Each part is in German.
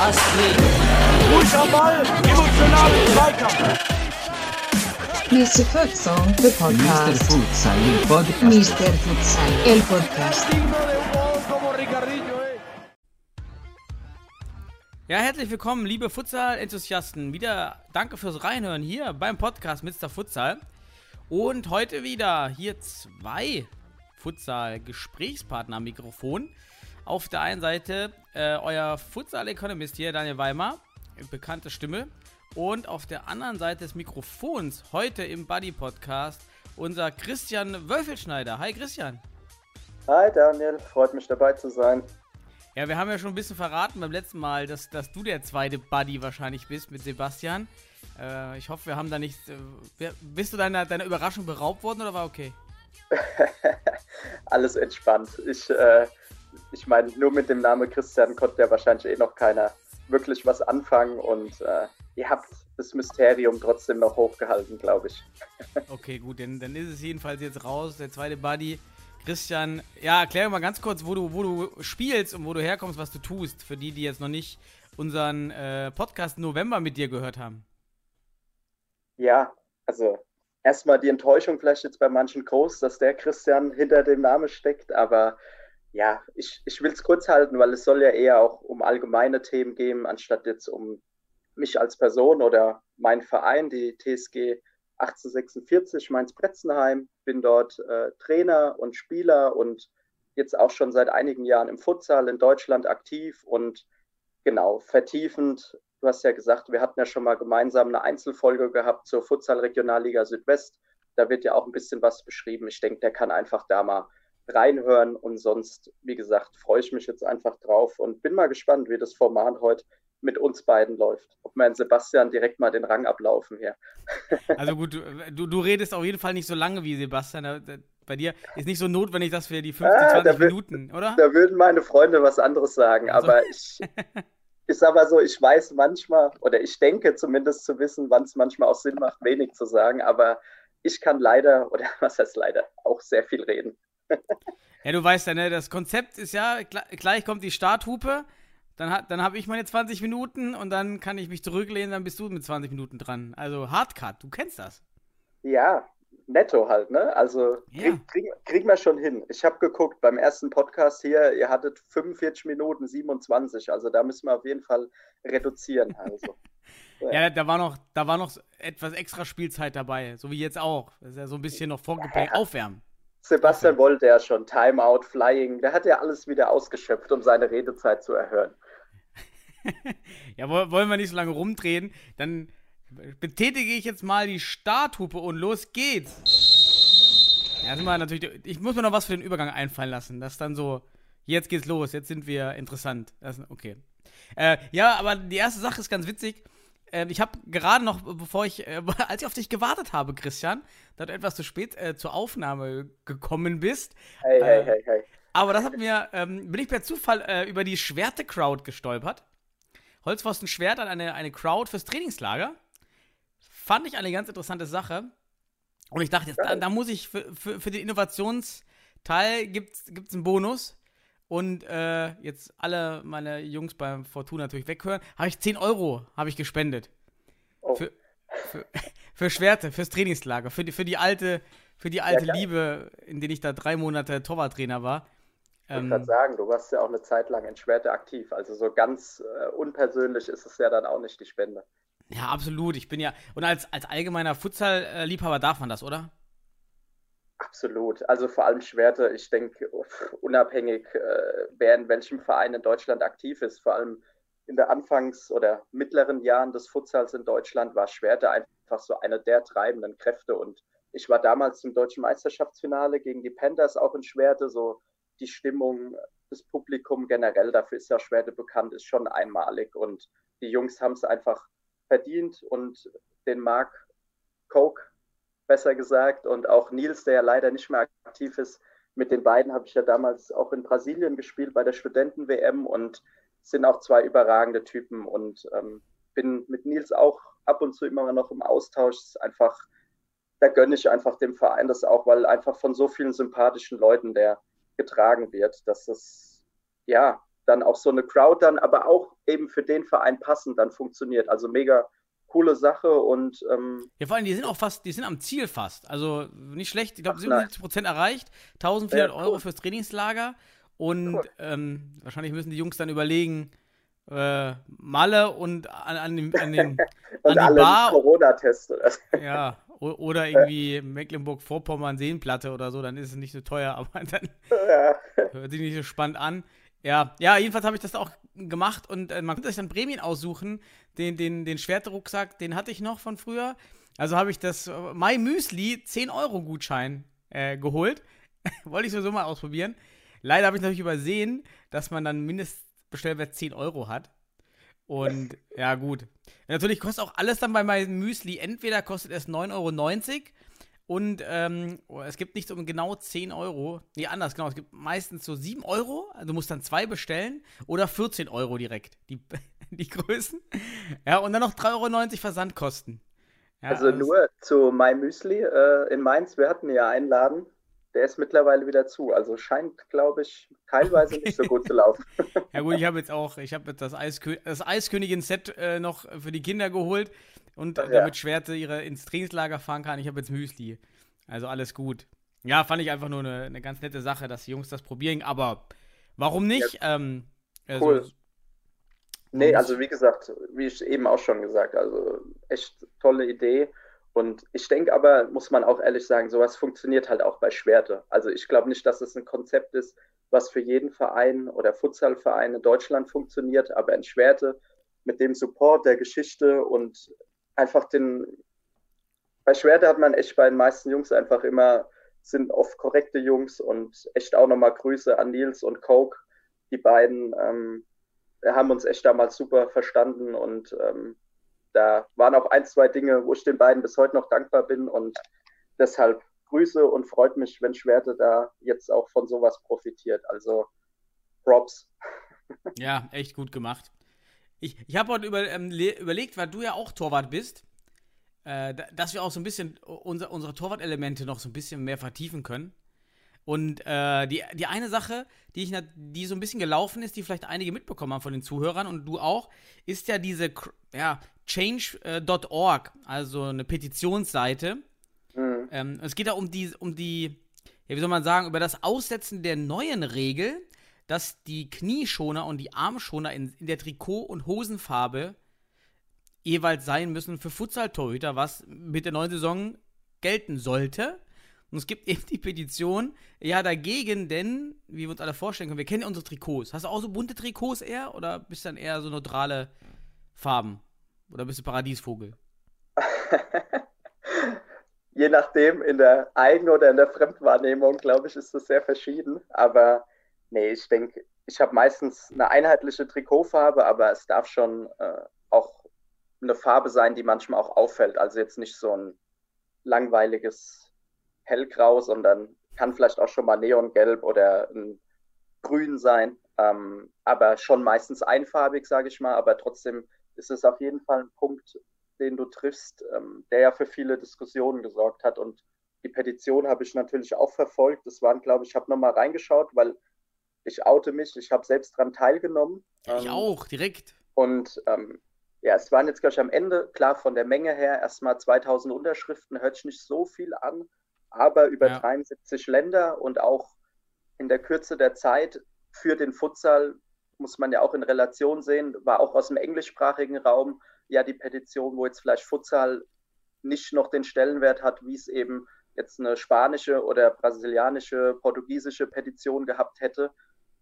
Astrid. Ball, emotionalen Zweikampf. Mr. Futsal, the Mr. podcast. Futsal, il podcast. Mr. Futsal, el podcast. Ja, herzlich willkommen, liebe Futsal-Enthusiasten. Wieder danke fürs Reinhören hier beim Podcast Mr. Futsal. Und heute wieder hier zwei Futsal-Gesprächspartner am Mikrofon. Auf der einen Seite äh, euer Futsal-Economist hier, Daniel Weimar, bekannte Stimme. Und auf der anderen Seite des Mikrofons heute im Buddy-Podcast unser Christian Wölfelschneider. Hi Christian. Hi Daniel, freut mich dabei zu sein. Ja, wir haben ja schon ein bisschen verraten beim letzten Mal, dass, dass du der zweite Buddy wahrscheinlich bist mit Sebastian. Äh, ich hoffe, wir haben da nicht. Äh, bist du deiner, deiner Überraschung beraubt worden oder war okay? Alles entspannt. Ich, äh, ich meine, nur mit dem Namen Christian konnte ja wahrscheinlich eh noch keiner wirklich was anfangen und äh, ihr habt das Mysterium trotzdem noch hochgehalten, glaube ich. Okay, gut, dann, dann ist es jedenfalls jetzt raus. Der zweite Buddy. Christian, ja, erklär mal ganz kurz, wo du, wo du spielst und wo du herkommst, was du tust, für die, die jetzt noch nicht unseren äh, Podcast November mit dir gehört haben. Ja, also erstmal die Enttäuschung vielleicht jetzt bei manchen groß, dass der Christian hinter dem Namen steckt, aber ja, ich, ich will es kurz halten, weil es soll ja eher auch um allgemeine Themen gehen, anstatt jetzt um mich als Person oder mein Verein, die TSG 1846 Mainz-Bretzenheim. Bin dort äh, Trainer und Spieler und jetzt auch schon seit einigen Jahren im Futsal in Deutschland aktiv und genau, vertiefend. Du hast ja gesagt, wir hatten ja schon mal gemeinsam eine Einzelfolge gehabt zur Futsal Regionalliga Südwest. Da wird ja auch ein bisschen was beschrieben. Ich denke, der kann einfach da mal reinhören und sonst, wie gesagt, freue ich mich jetzt einfach drauf und bin mal gespannt, wie das Format heute mit uns beiden läuft. Ob wir in Sebastian direkt mal den Rang ablaufen hier. Also gut, du, du, redest auf jeden Fall nicht so lange wie Sebastian. Bei dir ist nicht so notwendig, dass wir die 15, Ah, 20 da will- Minuten, oder? Da würden meine Freunde was anderes sagen, Also. aber ich, ich sag mal so, ich weiß manchmal oder ich denke zumindest zu wissen, wann es manchmal auch Sinn macht, wenig zu sagen, aber ich kann leider, oder was heißt leider, auch sehr viel reden. Ja, du weißt ja, ne, das Konzept ist ja, gl- gleich kommt die Starthupe, dann, hat- dann habe ich meine 20 Minuten und dann kann ich mich zurücklehnen, dann bist du mit 20 Minuten dran. Also Hardcut, du kennst das. Ja, netto halt, ne? Also Ja. krieg, krieg, kriegen wir schon hin. Ich habe geguckt, beim ersten Podcast hier, ihr hattet 45 Minuten 27, also da müssen wir auf jeden Fall reduzieren. Also. Ja, da war noch, da war noch etwas extra Spielzeit dabei, so wie jetzt auch. Das ist ja so ein bisschen noch Vorgeplay, aufwärmen. Sebastian wollte ja schon Timeout, Flying, der hat ja alles wieder ausgeschöpft, um seine Redezeit zu erhöhen. Ja, woll- wollen wir nicht so lange rumdrehen, dann betätige ich jetzt mal die Starthupe und los geht's. Ja, sind wir natürlich, ich muss mir noch was für den Übergang einfallen lassen. Das ist dann so, jetzt geht's los, jetzt sind wir interessant. Das, okay. Äh, ja, aber die erste Sache ist ganz witzig. Äh, ich habe gerade noch, bevor ich, äh, als ich auf dich gewartet habe, Christian, da du etwas zu spät äh, zur Aufnahme gekommen bist. Hey, hey, Äh, hey, hey. Aber das hat mir, ähm, bin ich per Zufall äh, über die Schwerte-Crowd gestolpert. Holzpfosten Schwert an eine, eine Crowd fürs Trainingslager. Fand ich eine ganz interessante Sache. Und ich dachte, jetzt, da, da muss ich für, für, für den Innovationsteil gibt's, gibt's einen Bonus. Und äh, jetzt alle meine Jungs beim Fortuna natürlich weghören. Habe ich 10 Euro habe ich gespendet. Oh. Für, für, für Schwerte, fürs Trainingslager, für die, für die alte, für die alte geil. Liebe, in der ich da drei Monate Torwarttrainer war. Ich wollte Ähm, gerade sagen, du warst ja auch eine Zeit lang in Schwerte aktiv. Also so ganz äh, unpersönlich ist es ja dann auch nicht die Spende. Ja, absolut. Ich bin ja. Und als, als allgemeiner Futsal-Liebhaber darf man das, oder? Absolut. Also vor allem Schwerte, ich denke, unabhängig, äh, wer in welchem Verein in Deutschland aktiv ist, vor allem in der Anfangs- oder mittleren Jahren des Futsals in Deutschland war Schwerte einfach so eine der treibenden Kräfte. Und ich war damals im deutschen Meisterschaftsfinale gegen die Panthers auch in Schwerte. So die Stimmung, das Publikum generell, dafür ist ja Schwerte bekannt, ist schon einmalig. Und die Jungs haben es einfach verdient und den Mark Coke besser gesagt, und auch Nils, der ja leider nicht mehr aktiv ist. Mit den beiden habe ich ja damals auch in Brasilien gespielt bei der Studenten-WM und sind auch zwei überragende Typen und ähm, bin mit Nils auch ab und zu immer noch im Austausch. Ist einfach da gönne ich einfach dem Verein das auch, weil einfach von so vielen sympathischen Leuten der getragen wird, dass es ja dann auch so eine Crowd dann, aber auch eben für den Verein passend dann funktioniert. Also mega coole Sache und ähm, ja, vor allem, die sind auch fast, die sind am Ziel fast. Also nicht schlecht, ich glaube 77 Prozent erreicht, 1400 ja, cool. Euro fürs Trainingslager und cool. ähm, wahrscheinlich müssen die Jungs dann überlegen, äh, Malle und an, an, dem, an den, und an die Bar. Corona-Teste. ja, oder irgendwie Mecklenburg-Vorpommern Seenplatte oder so, dann ist es nicht so teuer, aber dann ja. hört sich nicht so spannend an. Ja, ja, jedenfalls habe ich das auch gemacht und äh, man konnte sich dann Prämien aussuchen. Den, den, den Schwertrucksack, den hatte ich noch von früher. Also habe ich das äh, My Müsli 10 Euro Gutschein äh, geholt. Wollte ich sowieso mal ausprobieren. Leider habe ich natürlich übersehen, dass man dann Mindestbestellwert 10 Euro hat. Und ja, gut. Natürlich kostet auch alles dann bei meinem Müsli. Entweder kostet es 9,90 Euro und ähm, oh, es gibt nicht um genau 10 Euro. Nee, anders, genau. Es gibt meistens so 7 Euro. Also du musst dann zwei bestellen. Oder 14 Euro direkt. Die, die Größen. Ja, und dann noch 3,90 Euro Versandkosten. Ja, also, nur zu My Müsli äh, in Mainz. Wir hatten ja einen Laden der ist mittlerweile wieder zu. Also scheint, glaube ich, teilweise okay. nicht so gut zu laufen. ja gut, ich habe jetzt auch, ich habe das, Eiskö das Eiskönigin-Set äh, noch für die Kinder geholt und Ach, damit Schwerte ihre ins Trainingslager fahren kann. Ich habe jetzt Müsli. Also alles gut. Ja, fand ich einfach nur eine, eine, ganz nette Sache, dass die Jungs das probieren. Aber warum nicht? Ja. Ähm, also, cool. Nee, also wie gesagt, wie ich eben auch schon gesagt, also echt tolle Idee. Und ich denke aber, muss man auch ehrlich sagen, sowas funktioniert halt auch bei Schwerte. Also ich glaube nicht, dass es ein Konzept ist, was für jeden Verein oder Futsalverein in Deutschland funktioniert, aber in Schwerte mit dem Support der Geschichte und einfach den. Bei Schwerte hat man echt bei den meisten Jungs einfach immer, sind oft korrekte Jungs und echt auch nochmal Grüße an Nils und Coke. Die beiden ähm, haben uns echt damals super verstanden und ähm, da waren auch ein, zwei Dinge, wo ich den beiden bis heute noch dankbar bin und deshalb Grüße und freut mich, wenn Schwerte da jetzt auch von sowas profitiert. Also Props. Ja, echt gut gemacht. Ich, ich habe heute über, ähm, überlegt, weil du ja auch Torwart bist, äh, dass wir auch so ein bisschen unser, unsere Torwart-Elemente noch so ein bisschen mehr vertiefen können. Und äh, die, die eine Sache, die, ich, die so ein bisschen gelaufen ist, die vielleicht einige mitbekommen haben von den Zuhörern und du auch, ist ja diese ja, change.org, also eine Petitionsseite. Mhm. Ähm, es geht da um die, um die, ja, wie soll man sagen, über das Aussetzen der neuen Regel, dass die Knieschoner und die Armschoner in, in der Trikot- und Hosenfarbe jeweils sein müssen für Futsal-Torhüter, was mit der neuen Saison gelten sollte. Und es gibt eben die Petition, ja, dagegen, denn, wie wir uns alle vorstellen können, wir kennen ja unsere Trikots. Hast du auch so bunte Trikots eher oder bist du dann eher so neutrale Farben? Oder bist du Paradiesvogel? Je nachdem, in der Eigen- oder in der Fremdwahrnehmung, glaube ich, ist das sehr verschieden. Aber nee, ich denke, ich habe meistens eine einheitliche Trikotfarbe, aber es darf schon äh, auch eine Farbe sein, die manchmal auch auffällt. Also jetzt nicht so ein langweiliges hellgrau, sondern kann vielleicht auch schon mal neongelb oder ein grün sein. Ähm, aber schon meistens einfarbig, sage ich mal. Aber trotzdem ist es auf jeden Fall ein Punkt, den du triffst, ähm, der ja für viele Diskussionen gesorgt hat. Und die Petition habe ich natürlich auch verfolgt. Das waren, glaube ich, ich habe nochmal reingeschaut, weil ich oute mich, ich habe selbst daran teilgenommen. ich ähm, auch, direkt. Und ähm, ja, es waren jetzt, glaube ich, am Ende, klar, von der Menge her erstmal 2000 Unterschriften, hört sich nicht so viel an aber über ja. 73 Länder und auch in der Kürze der Zeit für den Futsal muss man ja auch in Relation sehen, war auch aus dem englischsprachigen Raum ja die Petition, wo jetzt vielleicht Futsal nicht noch den Stellenwert hat, wie es eben jetzt eine spanische oder brasilianische, portugiesische Petition gehabt hätte.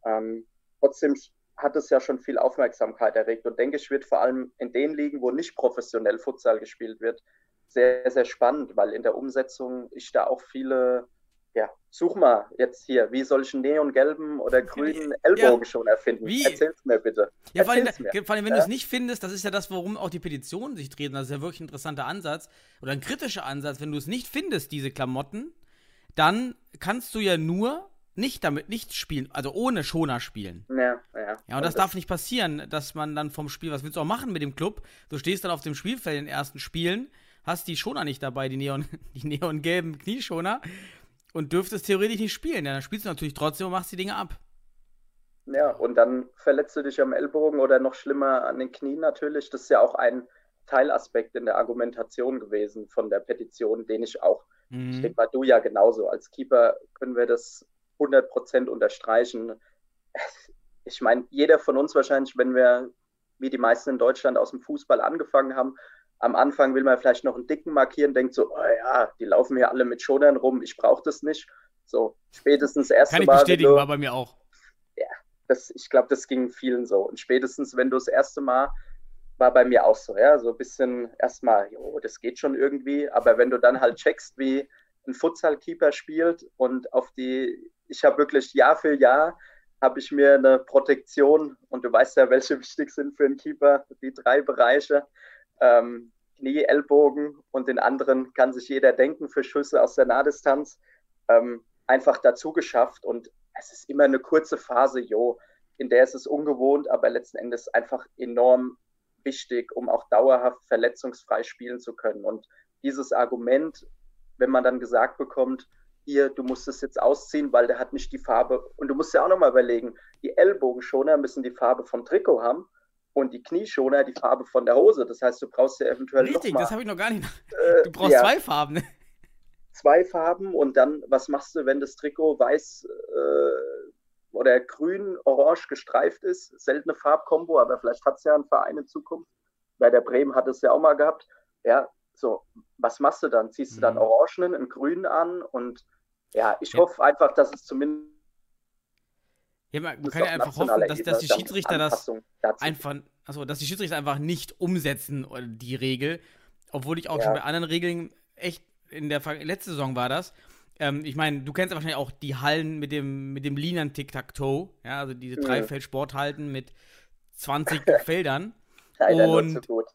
Ähm, trotzdem hat es ja schon viel Aufmerksamkeit erregt und denke ich, wird vor allem in den Ligen, wo nicht professionell Futsal gespielt wird, sehr, sehr spannend, weil in der Umsetzung ich da auch viele, ja, such mal jetzt hier, wie soll ich einen neongelben oder grünen Ellbogen ja. schon erfinden? Wie? Erzähl's mir bitte. Ja, vor allem, vor allem, wenn ja? du es nicht findest, das ist ja das, warum auch die Petitionen sich drehen. Das ist ja wirklich ein interessanter Ansatz oder ein kritischer Ansatz. Wenn du es nicht findest, diese Klamotten, dann kannst du ja nur nicht damit nicht spielen, also ohne Schoner spielen. Ja, ja. Ja, und das, das darf nicht passieren, dass man dann vom Spiel, was willst du auch machen mit dem Club? Du stehst dann auf dem Spielfeld in den ersten Spielen hast die Schoner nicht dabei, die, Neon, die neongelben Knieschoner, und dürftest theoretisch nicht spielen. Ja, dann spielst du natürlich trotzdem und machst die Dinge ab. Ja, und dann verletzt du dich am Ellbogen oder noch schlimmer an den Knien natürlich. Das ist ja auch ein Teilaspekt in der Argumentation gewesen von der Petition, den ich auch, mhm. ich denke mal, du ja genauso. Als Keeper können wir das 100% unterstreichen. Ich meine, jeder von uns wahrscheinlich, wenn wir, wie die meisten in Deutschland, aus dem Fußball angefangen haben, am Anfang will man vielleicht noch einen Dicken markieren, denkt so, oh ja, die laufen hier alle mit Schonern rum, ich brauche das nicht. So, spätestens erste Mal. Kann ich Mal, bestätigen, du, war bei mir auch. Ja, das, ich glaube, das ging vielen so. Und spätestens, wenn du das erste Mal, war bei mir auch so, ja, so ein bisschen erstmal, jo, das geht schon irgendwie, aber wenn du dann halt checkst, wie ein Futsal-Keeper spielt und auf die, ich habe wirklich Jahr für Jahr, habe ich mir eine Protektion und du weißt ja, welche wichtig sind für einen Keeper, die drei Bereiche, ähm, Knie, Ellbogen und den anderen kann sich jeder denken für Schüsse aus der Nahdistanz, ähm, einfach dazu geschafft und es ist immer eine kurze Phase, jo, in der ist es ungewohnt, aber letzten Endes einfach enorm wichtig, um auch dauerhaft verletzungsfrei spielen zu können. Und dieses Argument, wenn man dann gesagt bekommt, hier, du musst es jetzt ausziehen, weil der hat nicht die Farbe. Und du musst ja auch nochmal überlegen, die Ellbogenschoner müssen die Farbe vom Trikot haben und die Knieschoner die Farbe von der Hose. Das heißt, du brauchst ja eventuell. Richtig, mal, das habe ich noch gar nicht. Äh, du brauchst ja. zwei Farben. Ne? Zwei Farben und dann, was machst du, wenn das Trikot weiß äh, oder grün-orange gestreift ist? Seltene Farbkombo, aber vielleicht hat es ja ein Verein in Zukunft. Bei der Bremen hat es ja auch mal gehabt. Ja, so, was machst du dann? Ziehst du dann mhm. Orangenen, einen Grünen an und ja, ich ja. hoffe einfach, dass es zumindest ja, man, kann ja einfach hoffen, dass, dass die Schiedsrichter das einfach, also dass die Schiedsrichter einfach nicht umsetzen, die Regel. Obwohl ich auch ja. schon bei anderen Regeln echt in der letzte Saison war das. Ähm, ich meine, du kennst ja wahrscheinlich auch die Hallen mit dem, mit dem Linern Tic-Tac-Toe, ja, also diese mhm. Dreifeld-Sporthalten mit 20 Feldern. Leider und so gut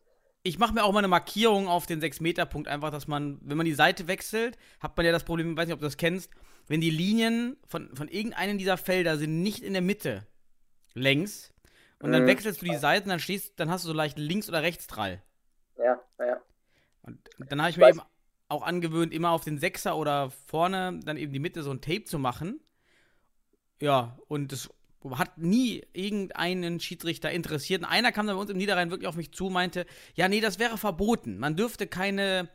ich mache mir auch mal eine Markierung auf den 6-Meter-Punkt, einfach, dass man, wenn man die Seite wechselt, hat man ja das Problem, ich weiß nicht, ob du das kennst, wenn die Linien von, von irgendeinem dieser Felder sind nicht in der Mitte längs und mhm. dann wechselst du die Seiten, dann stehst, dann hast du so leicht links oder rechts Drall. Ja, ja. Und dann habe ich, ich mir weiß. eben auch angewöhnt, immer auf den Sechser oder vorne dann eben die Mitte so ein Tape zu machen. Ja, und das hat nie irgendeinen Schiedsrichter interessiert. Und einer kam dann bei uns im Niederrhein wirklich auf mich zu, meinte, ja, nee, das wäre verboten. Man dürfte keine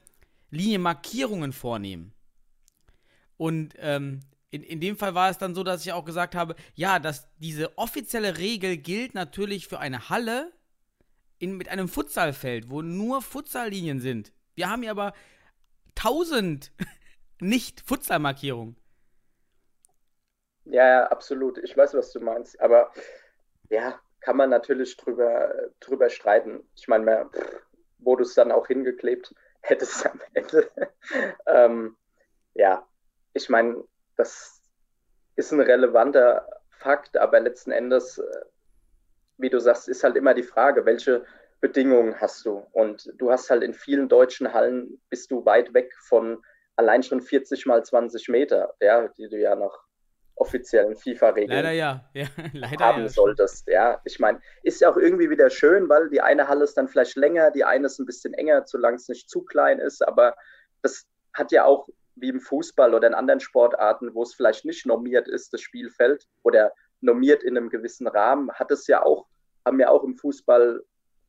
Linienmarkierungen vornehmen. Und ähm, in, in dem Fall war es dann so, dass ich auch gesagt habe, ja, dass diese offizielle Regel gilt natürlich für eine Halle in, mit einem Futsalfeld, wo nur Futsallinien sind. Wir haben hier aber tausend nicht Futsalmarkierungen. Ja, absolut. Ich weiß, was du meinst. Aber ja, kann man natürlich drüber, drüber streiten. Ich meine, wo du es dann auch hingeklebt hättest am Ende. ähm, ja, ich meine, das ist ein relevanter Fakt, aber letzten Endes, äh, wie du sagst, ist halt immer die Frage, welche Bedingungen hast du? Und du hast halt in vielen deutschen Hallen, bist du weit weg von allein schon 40 mal 20 Meter, ja, die du ja noch offiziellen FIFA-Regeln leider ja. ja leider haben ja. solltest. Ja, ich meine, ist ja auch irgendwie wieder schön, weil die eine Halle ist dann vielleicht länger, die eine ist ein bisschen enger, solange es nicht zu klein ist, aber das hat ja auch wie im Fußball oder in anderen Sportarten, wo es vielleicht nicht normiert ist, das Spielfeld oder normiert in einem gewissen Rahmen, hat es ja auch, haben ja auch im Fußball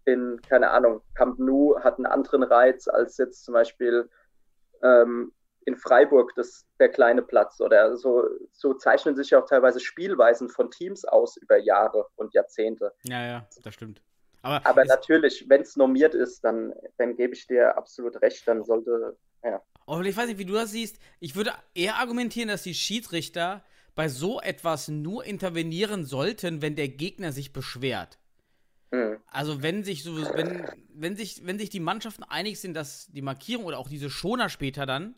in, keine Ahnung, Camp Nou hat einen anderen Reiz als jetzt zum Beispiel ähm, in Freiburg das, der kleine Platz oder so, so zeichnen sich ja auch teilweise Spielweisen von Teams aus über Jahre und Jahrzehnte. Ja, ja, das stimmt. Aber, Aber natürlich, wenn es normiert ist, dann, dann gebe ich dir absolut recht, dann sollte, ja. Und ich weiß nicht, wie du das siehst. Ich würde eher argumentieren, dass die Schiedsrichter bei so etwas nur intervenieren sollten, wenn der Gegner sich beschwert. Mhm. Also wenn sich so, wenn, wenn sich, wenn sich die Mannschaften einig sind, dass die Markierung oder auch diese Schoner später dann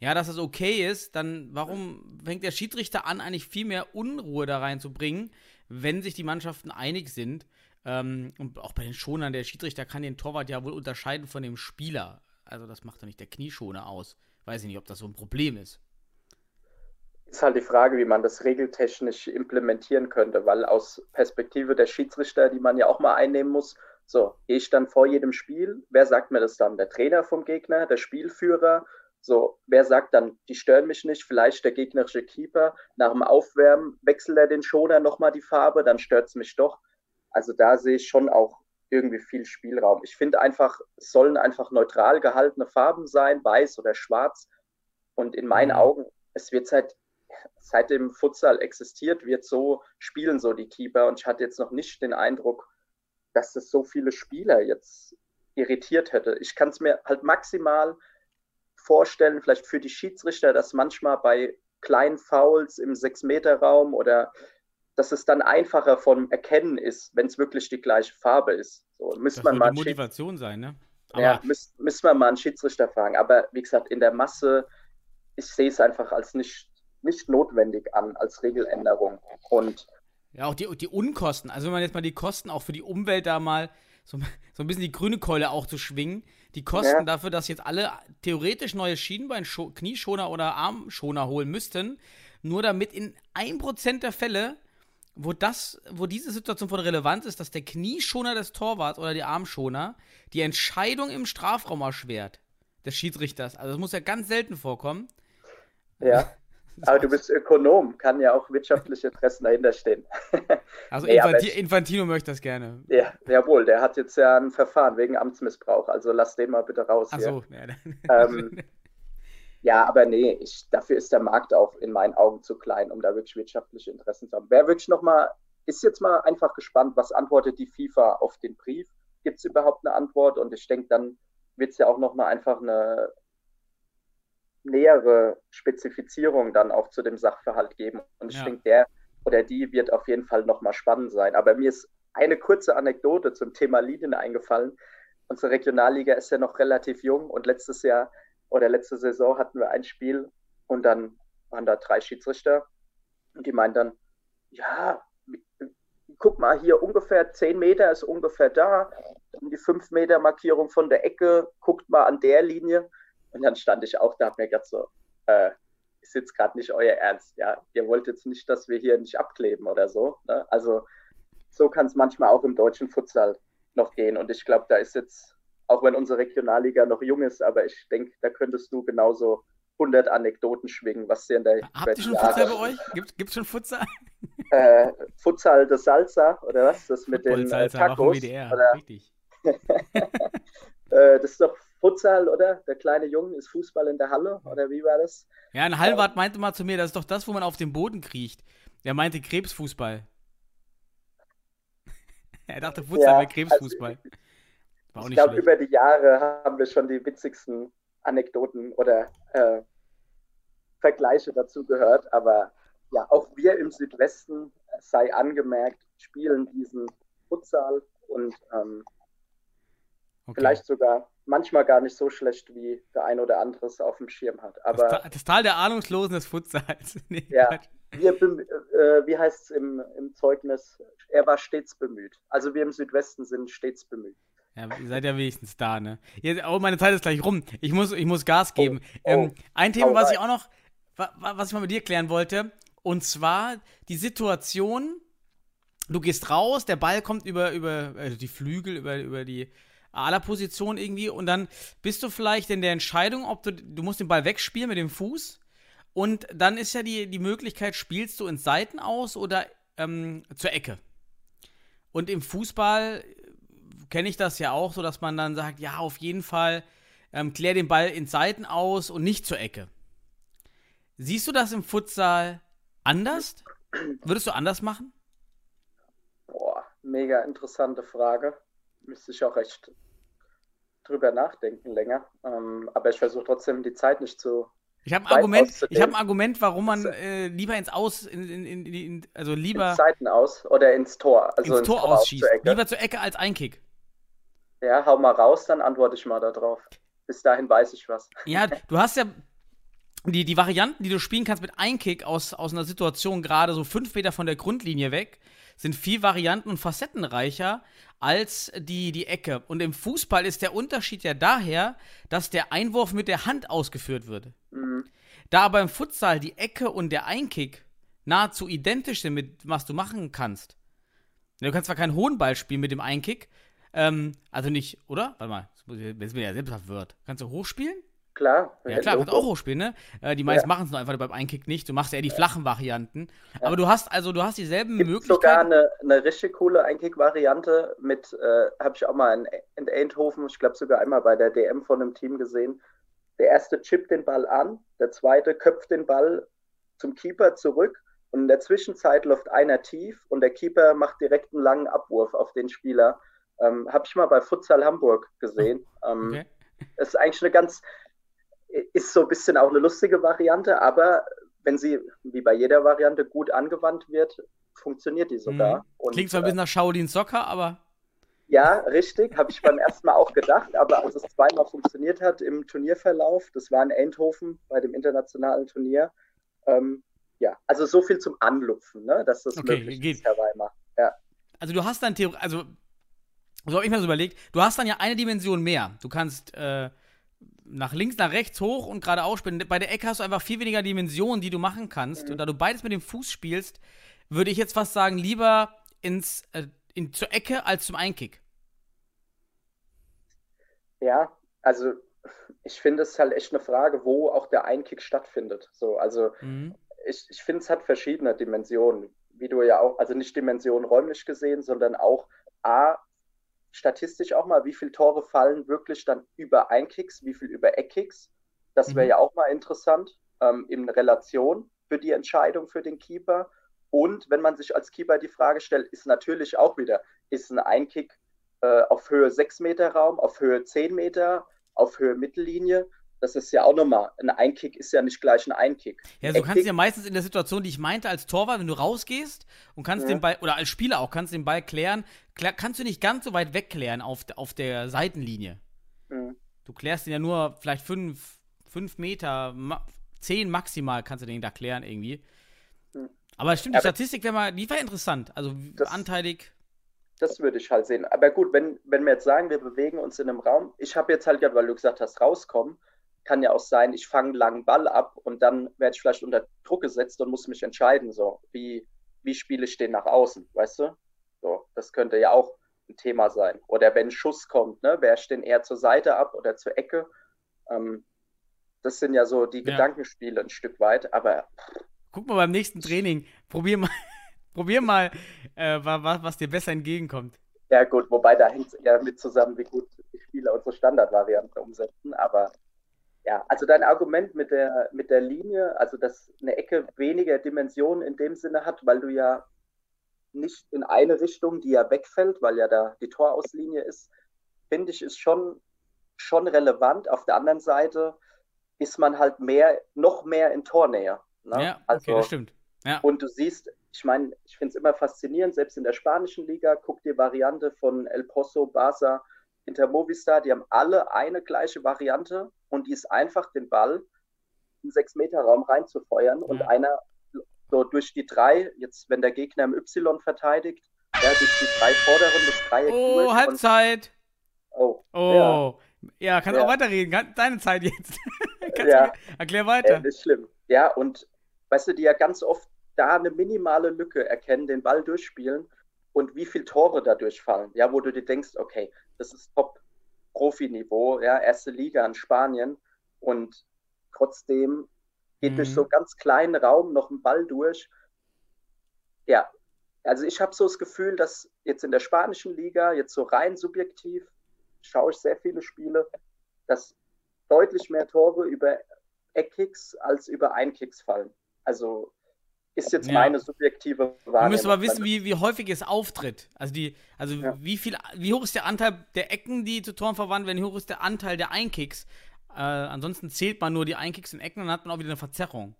ja, dass das okay ist, dann warum fängt der Schiedsrichter an, eigentlich viel mehr Unruhe da reinzubringen, wenn sich die Mannschaften einig sind? Ähm, und auch bei den Schonern, der Schiedsrichter kann den Torwart ja wohl unterscheiden von dem Spieler. Also das macht doch nicht der Knieschoner aus. Weiß ich nicht, ob das so ein Problem ist. Ist halt die Frage, wie man das regeltechnisch implementieren könnte, weil aus Perspektive der Schiedsrichter, die man ja auch mal einnehmen muss, So, gehe ich dann vor jedem Spiel, wer sagt mir das dann? Der Trainer vom Gegner, der Spielführer? So, wer sagt dann, die stören mich nicht? Vielleicht der gegnerische Keeper. Nach dem Aufwärmen wechselt er den Schoner nochmal die Farbe, dann stört es mich doch. Also da sehe ich schon auch irgendwie viel Spielraum. Ich finde einfach, es sollen einfach neutral gehaltene Farben sein, weiß oder schwarz. Und in meinen Mhm. Augen, es wird seit, seit dem Futsal existiert, wird so, spielen so die Keeper. Und ich hatte jetzt noch nicht den Eindruck, dass das so viele Spieler jetzt irritiert hätte. Ich kann es mir halt maximal vorstellen, vielleicht für die Schiedsrichter, dass manchmal bei kleinen Fouls im Sechs-Meter-Raum oder dass es dann einfacher vom Erkennen ist, wenn es wirklich die gleiche Farbe ist. So, müsste man mal Motivation sein, ne? Aber ja, müß, müssen wir mal einen Schiedsrichter fragen. Aber wie gesagt, in der Masse, ich sehe es einfach als nicht, nicht notwendig an, als Regeländerung. Und Ja, auch die, die Unkosten. Also wenn man jetzt mal die Kosten auch für die Umwelt da mal so, so ein bisschen die grüne Keule auch zu schwingen. Die Kosten Ja. dafür, dass jetzt alle theoretisch neue Schienbein, Scho- Knieschoner oder Armschoner holen müssten, nur damit in 1% der Fälle, wo das, wo diese Situation von Relevanz ist, dass der Knieschoner des Torwarts oder die Armschoner die Entscheidung im Strafraum erschwert des Schiedsrichters. Also das muss ja ganz selten vorkommen. ja, aber du bist Ökonom, kann ja auch wirtschaftliche Interessen dahinter stehen. Also Nee, Infanti ich- Infantino möchte das gerne. Ja, jawohl, der hat jetzt ja ein Verfahren wegen Amtsmissbrauch, also lass den mal bitte raus. Ach hier. so, ja, Ähm, Ja, aber nee, ich, dafür ist der Markt auch in meinen Augen zu klein, um da wirklich wirtschaftliche Interessen zu haben. Wer wirklich nochmal, ist jetzt mal einfach gespannt, was antwortet die FIFA auf den Brief? Gibt es überhaupt eine Antwort? Und ich denke, dann wird es ja auch nochmal einfach eine nähere Spezifizierung dann auch zu dem Sachverhalt geben. Und ich Ja. denke, der oder die wird auf jeden Fall nochmal spannend sein. Aber mir ist eine kurze Anekdote zum Thema Linien eingefallen. Unsere Regionalliga ist ja noch relativ jung und letztes Jahr oder letzte Saison hatten wir ein Spiel und dann waren da drei Schiedsrichter und die meinen dann, ja, guck mal, hier ungefähr 10 Meter ist ungefähr da, dann die 5 Meter Markierung von der Ecke, guckt mal an der Linie und dann stand ich auch da, hab mir gedacht so, äh, ist jetzt gerade nicht euer Ernst, ja, ihr wollt jetzt nicht, dass wir hier nicht abkleben oder so, ne? also so kann es manchmal auch im deutschen Futsal noch gehen und ich glaube, da ist jetzt auch wenn unsere Regionalliga noch jung ist, aber ich denke, da könntest du genauso 100 Anekdoten schwingen, was dir in der Habt ihr schon Jahre- Futsal bei euch? Gibt, gibt's schon Futsal? Äh, Futsal de Salsa oder was? Das mit den äh, Tacos? WDR. Oder, Richtig. äh, das ist doch Futsal, oder? Der kleine Junge ist Fußball in der Halle, oder wie war das? Ja, ein Halbwart meinte mal zu mir, das ist doch das, wo man auf dem Boden kriecht. Er meinte Krebsfußball. er dachte, Futsal Ja, wäre Krebsfußball. War auch Ich nicht glaube, schlecht. über die Jahre haben wir schon die witzigsten Anekdoten oder äh, Vergleiche dazu gehört. Aber ja, auch wir im Südwesten, sei angemerkt, spielen diesen Futsal und ähm, Okay. vielleicht sogar manchmal gar nicht so schlecht, wie der ein oder andere es auf dem Schirm hat. das, Aber Ta- das Tal der Ahnungslosen des Futsals. nee, Ja. Wir, äh, wie heißt es im, im Zeugnis? Er war stets bemüht. Also wir im Südwesten sind stets bemüht. Ja, ihr seid ja wenigstens da, ne? Jetzt, oh, meine Zeit ist gleich rum. Ich muss, ich muss Gas geben. oh. ähm, ein Thema, was ich auch noch, wa, wa- was ich mal mit dir klären wollte, und zwar die Situation, du gehst raus, der Ball kommt über, über also die Flügel, über, über die Ala-Position irgendwie und dann bist du vielleicht in der Entscheidung, ob du, du musst den Ball wegspielen mit dem Fuß und dann ist ja die, die Möglichkeit, spielst du ins Seiten aus oder ähm, zur Ecke. Und im Fußball kenne ich das ja auch so, dass man dann sagt, ja, auf jeden Fall ähm, klär den Ball in Seiten aus und nicht zur Ecke. Siehst du das im Futsal anders? Würdest du anders machen? Boah, mega interessante Frage. Müsste ich auch echt drüber nachdenken länger. Ähm, aber ich versuche trotzdem die Zeit nicht zu. Ich habe ein Argument, auszudehnen. ich habe ein Argument, warum man äh, lieber ins Aus, in, in, in, also lieber ins Seiten aus oder ins Tor. Also ins Tor aus ausschießt. zur. Lieber zur Ecke als Einkick. Ja, hau mal raus, dann antworte ich mal darauf. Bis dahin weiß ich was. Ja, du hast ja die, die Varianten, die du spielen kannst mit Einkick aus, aus einer Situation gerade so fünf Meter von der Grundlinie weg, sind viel varianten- und facettenreicher als die, die Ecke. Und im Fußball ist der Unterschied ja daher, dass der Einwurf mit der Hand ausgeführt wird. Mhm. Da aber im Futsal die Ecke und der Einkick nahezu identisch sind mit was du machen kannst. Du kannst zwar keinen hohen Ball spielen mit dem Einkick, Ähm, also nicht, oder? Warte mal, wenn es mir ja selbst wird. Kannst du hochspielen? Klar. Ja, klar, kannst auch hochspielen, ne? Äh, die meisten Ja. machen es nur einfach beim Einkick nicht. Du machst ja eher die flachen Varianten. Aber du hast also, du hast dieselben Gibt sogar Möglichkeiten. eine, eine richtig coole Einkick-Variante mit, äh, habe ich auch mal in, in Eindhoven, ich glaube sogar einmal bei der DM von einem Team gesehen. Der erste chippt den Ball an, der zweite köpft den Ball zum Keeper zurück und in der Zwischenzeit läuft einer tief und der Keeper macht direkt einen langen Abwurf auf den Spieler. Ähm, habe ich mal bei Futsal Hamburg gesehen. Ähm, Okay. Das ist eigentlich eine ganz, ist so ein bisschen auch eine lustige Variante, aber wenn sie, wie bei jeder Variante, gut angewandt wird, funktioniert die sogar. Mhm. Klingt zwar ein äh, bisschen nach Shaolin Soccer, aber ja, richtig, habe ich beim ersten Mal auch gedacht, aber als es zweimal funktioniert hat im Turnierverlauf, das war in Eindhoven bei dem internationalen Turnier, ähm, ja, also so viel zum Anlupfen, ne, dass das Okay, möglich geht. ist, Herr Weimar. Ja, Also du hast dann Theorie, also so habe ich mir so überlegt, du hast dann ja eine Dimension mehr. Du kannst äh, nach links, nach rechts, hoch und geradeaus spielen. Bei der Ecke hast du einfach viel weniger Dimensionen, die du machen kannst. Mhm. Und da du beides mit dem Fuß spielst, würde ich jetzt fast sagen, lieber ins, äh, in, zur Ecke als zum Einkick. ja, also ich finde es halt echt eine Frage, wo auch der Einkick stattfindet. So, also Mhm. ich, ich finde, es hat verschiedene Dimensionen, wie du ja auch, also nicht Dimensionen räumlich gesehen, sondern auch A, statistisch auch mal, wie viele Tore fallen wirklich dann über Einkicks, wie viel über Eckkicks. Das wäre Mhm. ja auch mal interessant ähm, in Relation für die Entscheidung für den Keeper. Und wenn man sich als Keeper die Frage stellt, ist natürlich auch wieder, ist ein Einkick äh, auf Höhe 6 Meter Raum, auf Höhe 10 Meter, auf Höhe Mittellinie. Das ist ja auch nochmal, ein Einkick ist ja nicht gleich ein Einkick. Ja, du kannst Eckkick- ja meistens in der Situation, die ich meinte, als Torwart, wenn du rausgehst und kannst Ja. den Ball, oder als Spieler auch, kannst den Ball klären, klär, kannst du nicht ganz so weit wegklären auf, der- auf der Seitenlinie. Mhm. Du klärst ihn ja nur vielleicht fünf, fünf Meter, ma zehn maximal kannst du den da klären irgendwie. Hm. Aber stimmt, die Aber- Statistik wäre mal, die war interessant. Also Das- anteilig. Das würde ich halt sehen. Aber gut, wenn, wenn wir jetzt sagen, wir bewegen uns in einem Raum, ich habe jetzt halt, ja, weil du gesagt hast, rauskommen, kann ja auch sein, ich fange einen langen Ball ab und dann werde ich vielleicht unter Druck gesetzt und muss mich entscheiden, so, wie, wie spiele ich den nach außen, weißt du? So, das könnte ja auch ein Thema sein. Oder wenn ein Schuss kommt, ne, wehre ich den eher zur Seite ab oder zur Ecke? Ähm, das sind ja so die Ja. Gedankenspiele ein Stück weit, aber Guck mal beim nächsten Training. Probier mal, probier mal äh, was, was dir besser entgegenkommt. Ja, gut, wobei da hängt es ja mit zusammen, wie gut die Spieler unsere Standardvariante umsetzen. Aber ja, also dein Argument mit der, mit der Linie, also dass eine Ecke weniger Dimensionen in dem Sinne hat, weil du ja nicht in eine Richtung, die ja wegfällt, weil ja da die Torauslinie ist, finde ich, ist schon, schon relevant. Auf der anderen Seite ist man halt mehr, noch mehr in Tornähe. Ne? Ja, okay, also, das stimmt. Ja. und du siehst, ich meine, ich finde es immer faszinierend, selbst in der spanischen Liga, guck dir Variante von El Pozo, Barça, Inter Movistar, die haben alle eine gleiche Variante und die ist einfach den Ball in 6-Meter-Raum reinzufeuern und Ja. einer so durch die drei, jetzt wenn der Gegner im Y verteidigt, ja, durch die drei vorderen des Dreiecks Oh, Halbzeit. oh, Oh. Ja, kannst Ja. auch weiterreden. Deine Zeit jetzt. Ja. erklär ja, weiter. äh, ist schlimm. Ja, und weißt du, die ja ganz oft da eine minimale Lücke erkennen, den Ball durchspielen und wie viele Tore dadurch fallen. Ja, wo du dir denkst, okay, das ist Top-Profi-Niveau, ja, erste Liga in Spanien und trotzdem geht Mhm. durch so ganz kleinen Raum noch ein Ball durch. Ja, also ich habe so das Gefühl, dass jetzt in der spanischen Liga, jetzt so rein subjektiv, schaue ich sehr viele Spiele, dass deutlich mehr Tore über Eckkicks als über Einkicks fallen. Also ist jetzt Ja. meine subjektive Wahrnehmung. Du müsst aber wissen, wie, wie häufig es auftritt. Also die, also Ja. wie viel, wie hoch ist der Anteil der Ecken, die zu Toren verwandt werden, wie hoch ist der Anteil der Einkicks? Äh, ansonsten zählt man nur die Einkicks in Ecken und dann hat man auch wieder eine Verzerrung.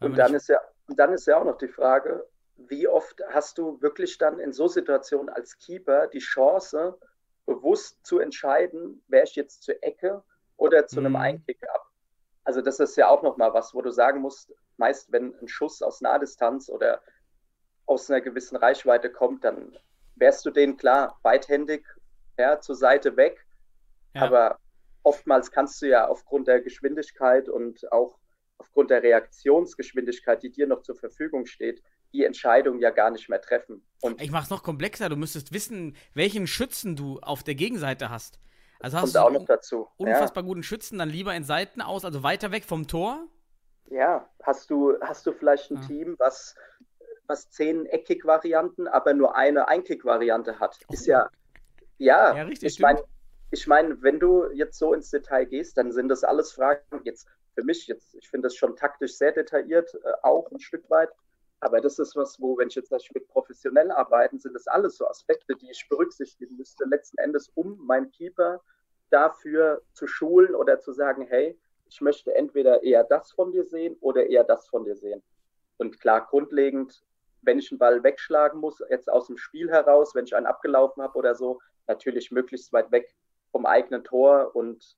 Und dann ist ja, und dann ist ja auch noch die Frage, wie oft hast du wirklich dann in so Situationen als Keeper die Chance, bewusst zu entscheiden, wäre ich jetzt zur Ecke oder zu einem Mhm. Einkick ab? Also das ist ja auch nochmal was, wo du sagen musst, meist wenn ein Schuss aus Nahdistanz oder aus einer gewissen Reichweite kommt, dann wärst du den klar beidhändig ja, zur Seite weg. Ja. Aber oftmals kannst du ja aufgrund der Geschwindigkeit und auch aufgrund der Reaktionsgeschwindigkeit, die dir noch zur Verfügung steht, die Entscheidung ja gar nicht mehr treffen. Und ich mache es noch komplexer. Du müsstest wissen, welchen Schützen du auf der Gegenseite hast. Also hast du auch noch dazu. unfassbar guten Schützen, dann lieber in Seiten aus, also weiter weg vom Tor. Ja, hast du, hast du vielleicht ein Ah. Team, was, was zehn Eckkick-Varianten, aber nur eine Einkick-Variante hat? Ist ja, ja, Ja, richtig, ich meine, ich mein, wenn du jetzt so ins Detail gehst, dann sind das alles Fragen, jetzt für mich, jetzt, ich finde das schon taktisch sehr detailliert, äh, auch ein Stück weit. Aber das ist was, wo, wenn ich jetzt will professionell arbeiten, sind das alles so Aspekte, die ich berücksichtigen müsste, letzten Endes, um meinen Keeper dafür zu schulen oder zu sagen, hey, ich möchte entweder eher das von dir sehen oder eher das von dir sehen. Und klar, grundlegend, wenn ich einen Ball wegschlagen muss, jetzt aus dem Spiel heraus, wenn ich einen abgelaufen habe oder so, natürlich möglichst weit weg vom eigenen Tor. Und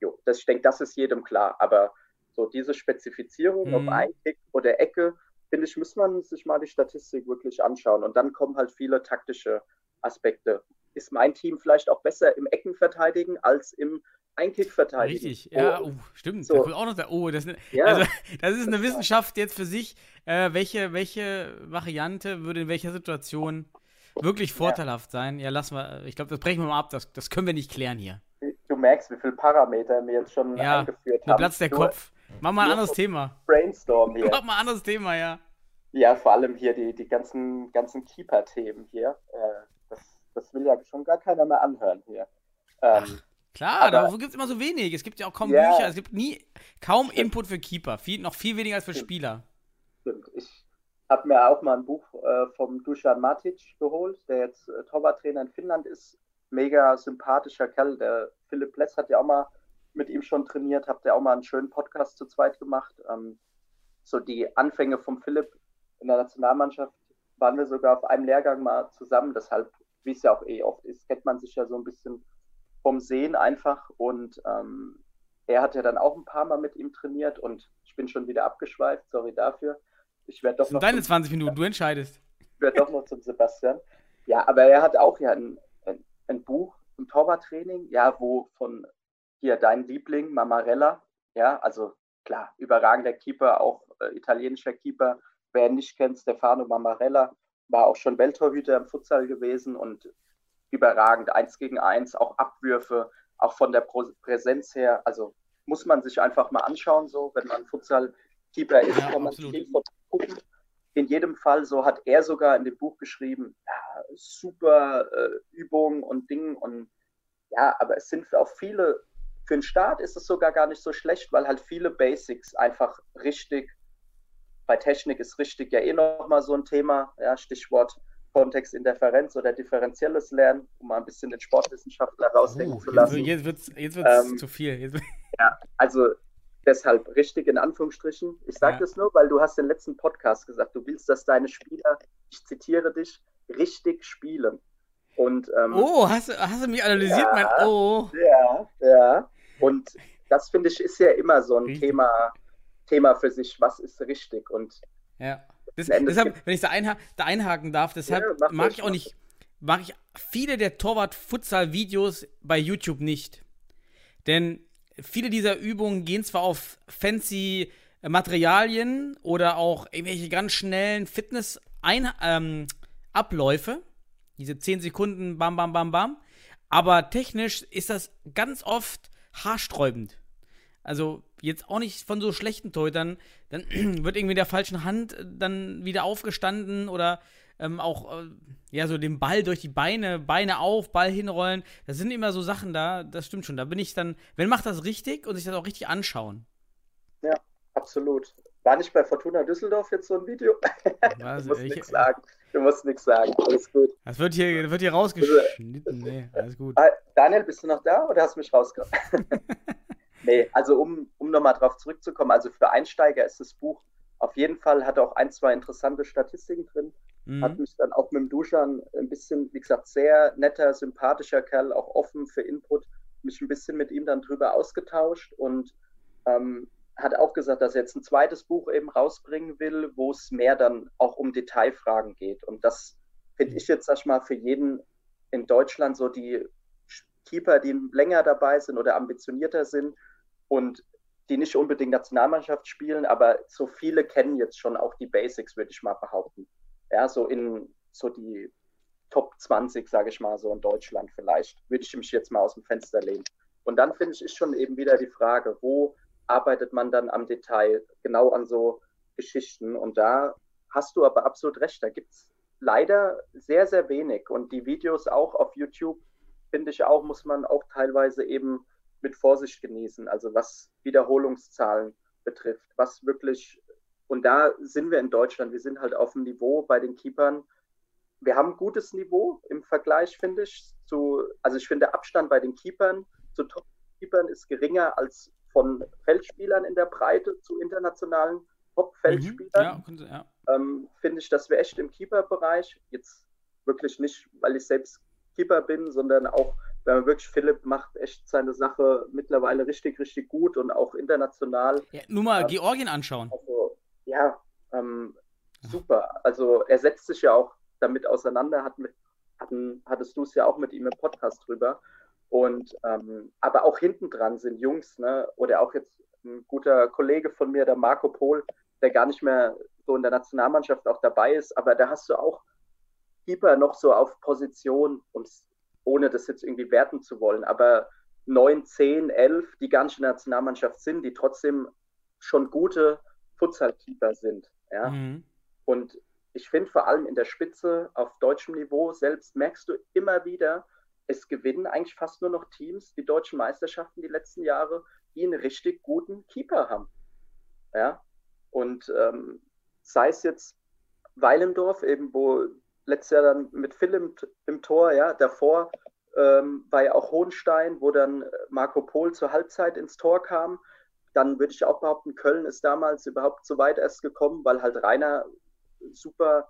jo, das, ich denke, das ist jedem klar. Aber so diese Spezifizierung, Mhm. ob Einkick oder Ecke, finde ich, muss man sich mal die Statistik wirklich anschauen. Und dann kommen halt viele taktische Aspekte. Ist mein Team vielleicht auch besser im Ecken verteidigen als im Einkick verteidigen? Richtig, ja, Oh, oh, stimmt. So. Da kommt auch noch da, oh, das, ist eine- Ja. also, das ist eine Wissenschaft jetzt für sich, äh, welche, welche Variante würde in welcher Situation wirklich vorteilhaft sein. Ja, lassen wir, ich glaube, das brechen wir mal ab, das, das können wir nicht klären hier. Du merkst, wie viele Parameter wir jetzt schon Ja, eingeführt haben. platzt der Nur Kopf. Mach mal ein anderes Thema. Brainstorm hier. Mach mal ein anderes Thema, ja. Ja, vor allem hier die, die ganzen, ganzen Keeper-Themen hier. Äh, das, das will ja schon gar keiner mehr anhören hier. Ähm, Klar, dafür gibt es immer so wenig. Es gibt ja auch kaum Ja. Bücher, es gibt nie, kaum Stimmt. Input für Keeper. Viel, noch viel weniger als für Stimmt. Spieler. stimmt. Ich habe mir auch mal ein Buch äh, vom Dusan Matic geholt, der jetzt äh, Torwarttrainer in Finnland ist. Mega sympathischer Kerl. Der Philipp Pless hat ja auch mal mit ihm schon trainiert, habt ihr auch mal einen schönen Podcast zu zweit gemacht. Ähm, so die Anfänge vom Philipp in der Nationalmannschaft waren wir sogar auf einem Lehrgang mal zusammen. Deshalb, wie es ja auch eh oft ist, kennt man sich ja so ein bisschen vom Sehen einfach. Und ähm, er hat ja dann auch ein paar Mal mit ihm trainiert und ich bin schon wieder abgeschweift, sorry dafür. Ich werde doch, Das sind noch deine zum- 20 Minuten, du entscheidest. ich werd doch noch zum Sebastian. Ja, aber er hat auch ja ein, ein, ein Buch, ein Torwarttraining, ja, wo von hier dein Liebling, Mamarella, ja, also klar, überragender Keeper, auch äh, italienischer Keeper. Wer ihn nicht kennt, Stefano Mamarella, war auch schon Welttorhüter im Futsal gewesen und überragend, eins gegen eins, auch Abwürfe, auch von der Präsenz her. Also muss man sich einfach mal anschauen, so, wenn man Futsal-Keeper ist, Ja, kann man viel von gucken. In jedem Fall, so hat er sogar in dem Buch geschrieben, ja, super äh, Übungen und Dinge und ja, aber es sind auch viele, für den Start ist es sogar gar nicht so schlecht, weil halt viele Basics einfach richtig, bei Technik ist richtig ja eh nochmal so ein Thema, ja, Stichwort Kontextinterferenz oder differenzielles Lernen, um mal ein bisschen den Sportwissenschaftler rausdenken Oh, zu lassen. jetzt wird's, jetzt wird's Ähm, zu viel. Jetzt, Also deshalb richtig in Anführungsstrichen. Ich sage Ja. das nur, weil du hast den letzten Podcast gesagt, du willst, dass deine Spieler, ich zitiere dich, richtig spielen. Und ähm, oh, hast, du- hast du mich analysiert, Ja. mein Oh. ja, ja. Und das finde ich ist ja immer so ein Richtig. Thema, Thema für sich. Was ist richtig? Und Ja. Das, deshalb, wenn ich da, einha da einhaken darf, deshalb Ja, mag ich auch nicht, mag ich viele der Torwart-Futsal-Videos bei YouTube nicht. Denn viele dieser Übungen gehen zwar auf fancy äh, Materialien oder auch irgendwelche ganz schnellen Fitness-Abläufe, diese 10 Sekunden, bam, bam, bam, bam, aber technisch ist das ganz oft haarsträubend. Also jetzt auch nicht von so schlechten Torhütern. Dann wird irgendwie der falschen Hand äh, dann wieder aufgestanden oder ähm, auch äh, ja so den Ball durch die Beine, Beine auf, Ball hinrollen. Das sind immer so Sachen da. Das stimmt schon. Da bin ich dann, wenn macht das richtig und sich das auch richtig anschauen. absolut. War nicht bei Fortuna Düsseldorf jetzt so ein Video? Was, du musst ich- nichts sagen. Du musst nichts sagen. Alles gut. Das wird hier, wird hier rausgeschnitten. Nee, alles gut. Daniel, bist du noch da oder hast du mich rausgebracht? nee, also um, um nochmal drauf zurückzukommen, also für Einsteiger ist das Buch auf jeden Fall, hat auch ein, zwei interessante Statistiken drin. Hat Mhm. mich dann auch mit dem Duschan ein bisschen, wie gesagt, sehr netter, sympathischer Kerl, auch offen für Input, mich ein bisschen mit ihm dann drüber ausgetauscht und ähm, hat auch gesagt, dass er jetzt ein zweites Buch eben rausbringen will, wo es mehr dann auch um Detailfragen geht. Und das finde ich jetzt, sag ich mal, für jeden in Deutschland so die Keeper, die länger dabei sind oder ambitionierter sind und die nicht unbedingt Nationalmannschaft spielen, aber so viele kennen jetzt schon auch die Basics, würde ich mal behaupten. Ja, so in so die Top 20, sage ich mal, so in Deutschland vielleicht, würde ich mich jetzt mal aus dem Fenster lehnen. Und dann finde ich, ist schon eben wieder die Frage, wo arbeitet man dann am Detail genau an so Geschichten? Und da hast du aber absolut recht, da gibt es leider sehr, sehr wenig. Und die Videos auch auf YouTube, finde ich auch, muss man auch teilweise eben mit Vorsicht genießen. Also was Wiederholungszahlen betrifft, was wirklich, und da sind wir in Deutschland, wir sind halt auf dem Niveau bei den Keepern. Wir haben ein gutes Niveau im Vergleich, finde ich, zu, also ich finde, der Abstand bei den Keepern zu Top-Keepern ist geringer als von Feldspielern in der Breite zu internationalen Top-Feldspielern. Mhm, ja, ja. ähm, finde ich, dass wir echt im Keeper-Bereich, jetzt wirklich nicht, weil ich selbst Keeper bin, sondern auch wenn man wirklich, Philipp macht echt seine Sache mittlerweile richtig, richtig gut und auch international. Ja, nur mal ähm, Georgien anschauen. Also, ja, ähm, super. Also er setzt sich ja auch damit auseinander, hat mit, hatten, hattest du es ja auch mit ihm im Podcast drüber. Und ähm, aber auch hinten dran sind Jungs, ne? Oder auch jetzt ein guter Kollege von mir, der Marco Pohl, der gar nicht mehr so in der Nationalmannschaft auch dabei ist, aber da hast du auch Keeper noch so auf Position und ohne das jetzt irgendwie werten zu wollen, aber 9, 10, 11, die gar nicht in der Nationalmannschaft sind, die trotzdem schon gute Futsal-Keeper sind. Ja? Mhm. Und ich finde vor allem in der Spitze auf deutschem Niveau selbst merkst du immer wieder, es gewinnen eigentlich fast nur noch Teams, die deutschen Meisterschaften die letzten Jahre, die einen richtig guten Keeper haben. Ja? Und ähm, sei es jetzt Weilendorf, eben wo letztes Jahr dann mit Phil im, im Tor, ja, davor ähm, war ja auch Hohenstein, wo dann Marco Pohl zur Halbzeit ins Tor kam. Dann würde ich auch behaupten, Köln ist damals überhaupt so weit erst gekommen, weil halt Rainer super,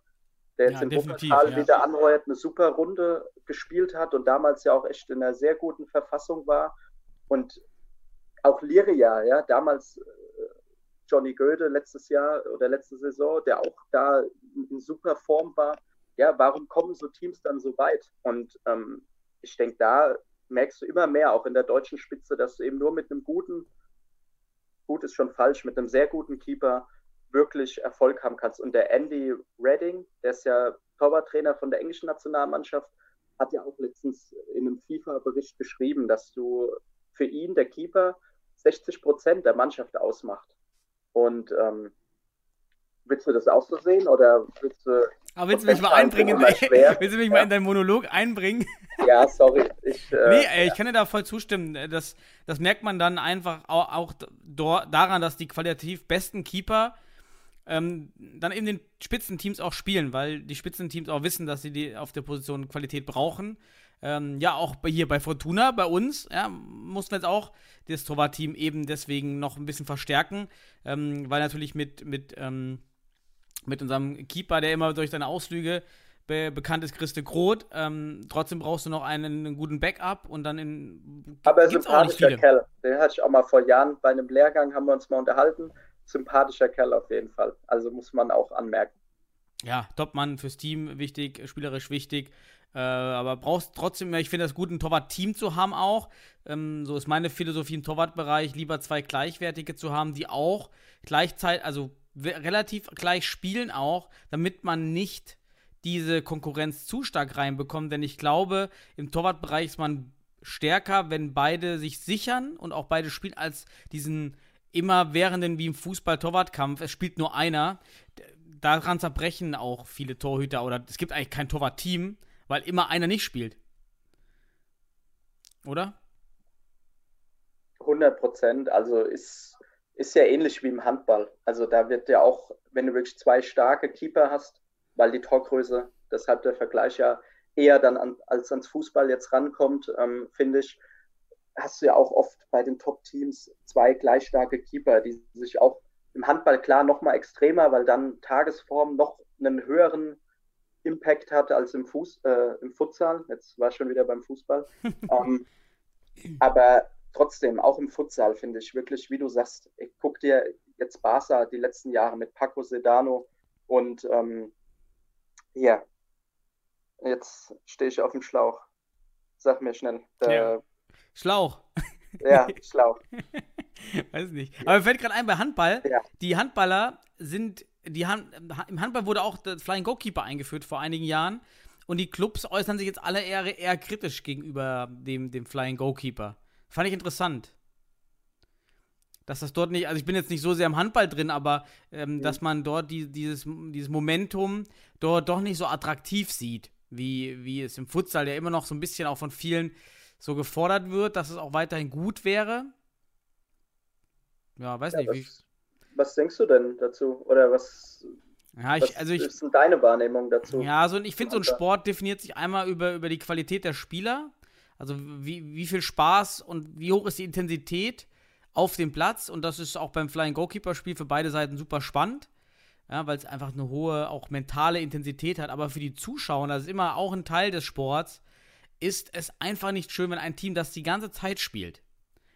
der jetzt ja, im Wuppertal ja. wieder anheuert, eine super Runde gespielt hat und damals ja auch echt in einer sehr guten Verfassung war. Und auch Liria, ja, damals äh, Johnny Goethe letztes Jahr oder letzte Saison, der auch da in super Form war ja, warum kommen so Teams dann so weit? Und ähm, ich denke, da merkst du immer mehr, auch in der deutschen Spitze, dass du eben nur mit einem guten, gut ist schon falsch, mit einem sehr guten Keeper wirklich Erfolg haben kannst. Und der Andy Redding, der ist ja Torwarttrainer von der englischen Nationalmannschaft, hat ja auch letztens in einem FIFA-Bericht geschrieben, dass du für ihn, der Keeper, 60 Prozent der Mannschaft ausmacht. Und ähm, willst du das auch so sehen oder willst du aber willst du mich mal einbringen? willst du mich mal in deinen Monolog einbringen? Ja, sorry. Ich, äh, nee, ey, ich kann dir da voll zustimmen. Das, das merkt man dann einfach auch, auch daran, dass die qualitativ besten Keeper ähm, dann in den Spitzenteams auch spielen, weil die Spitzenteams auch wissen, dass sie die auf der Position Qualität brauchen. Ähm, ja, auch hier bei Fortuna, bei uns, ja, mussten wir jetzt auch das Torwart-Team eben deswegen noch ein bisschen verstärken, ähm, weil natürlich mit, mit ähm, mit unserem Keeper, der immer durch seine Ausflüge be bekannt ist, Christe Groth. Ähm, trotzdem brauchst du noch einen, einen, guten Backup und dann in. Aber sympathischer Kerl. Den hatte ich auch mal vor Jahren bei einem Lehrgang, haben wir uns mal unterhalten. Sympathischer Kerl auf jeden Fall. Also muss man auch anmerken. Ja, Topmann fürs Team wichtig, spielerisch wichtig. Äh, aber brauchst trotzdem, ich finde das gut, ein Torwart-Team zu haben auch. Ähm, so ist meine Philosophie im Torwartbereich, lieber zwei gleichwertige zu haben, die auch gleichzeitig, also relativ gleich spielen auch, damit man nicht diese Konkurrenz zu stark reinbekommt. Denn ich glaube, im Torwartbereich ist man stärker, wenn beide sich sichern und auch beide spielen, als diesen immer währenden wie im Fußball-Torwartkampf. Es spielt nur einer. Daran zerbrechen auch viele Torhüter oder es gibt eigentlich kein Torwart-Team, weil immer einer nicht spielt. Oder? 100 Prozent. Also ist ist ja ähnlich wie im Handball. Also da wird ja auch, wenn du wirklich zwei starke Keeper hast, weil die Torgröße, deshalb der Vergleich ja eher dann an, als ans Fußball jetzt rankommt, ähm, finde ich, hast du ja auch oft bei den Top-Teams zwei gleich starke Keeper, die sich auch im Handball klar nochmal extremer, weil dann Tagesform noch einen höheren Impact hat als im, Fuß, äh, im Futsal. Jetzt war ich schon wieder beim Fußball. ähm, aber trotzdem, auch im Futsal finde ich wirklich, wie du sagst, ich guck dir jetzt Barca die letzten Jahre mit Paco Sedano und ähm, hier, jetzt stehe ich auf dem Schlauch. Sag mir schnell. Der, ja. Schlauch. Ja, Schlauch. Weiß nicht. Aber mir fällt gerade ein, bei Handball, Ja. die Handballer sind, die Han im Handball wurde auch der Flying Goalkeeper eingeführt vor einigen Jahren. Und die Clubs äußern sich jetzt alle eher, eher kritisch gegenüber dem, dem Flying Goalkeeper. Fand ich interessant. Dass das dort nicht, also ich bin jetzt nicht so sehr im Handball drin, aber ähm, dass man dort die, dieses, dieses Momentum dort doch nicht so attraktiv sieht, wie, wie es im Futsal, der immer noch so ein bisschen auch von vielen so gefordert wird, dass es auch weiterhin gut wäre. Ja, weiß Ja, nicht. Wie, was, was denkst du denn dazu? Oder was, ja, was ich, also ich, ist denn deine Wahrnehmung dazu? Ja, so, ich finde, so ein. Sport definiert sich einmal über, über die Qualität der Spieler. Also wie, wie viel Spaß und wie hoch ist die Intensität auf dem Platz. Und das ist auch beim Flying Goalkeeper-Spiel für beide Seiten super spannend. Ja, weil es einfach eine hohe, auch mentale Intensität hat. Aber für die Zuschauer, das ist immer auch ein Teil des Sports, ist es einfach nicht schön, wenn ein Team das die ganze Zeit spielt.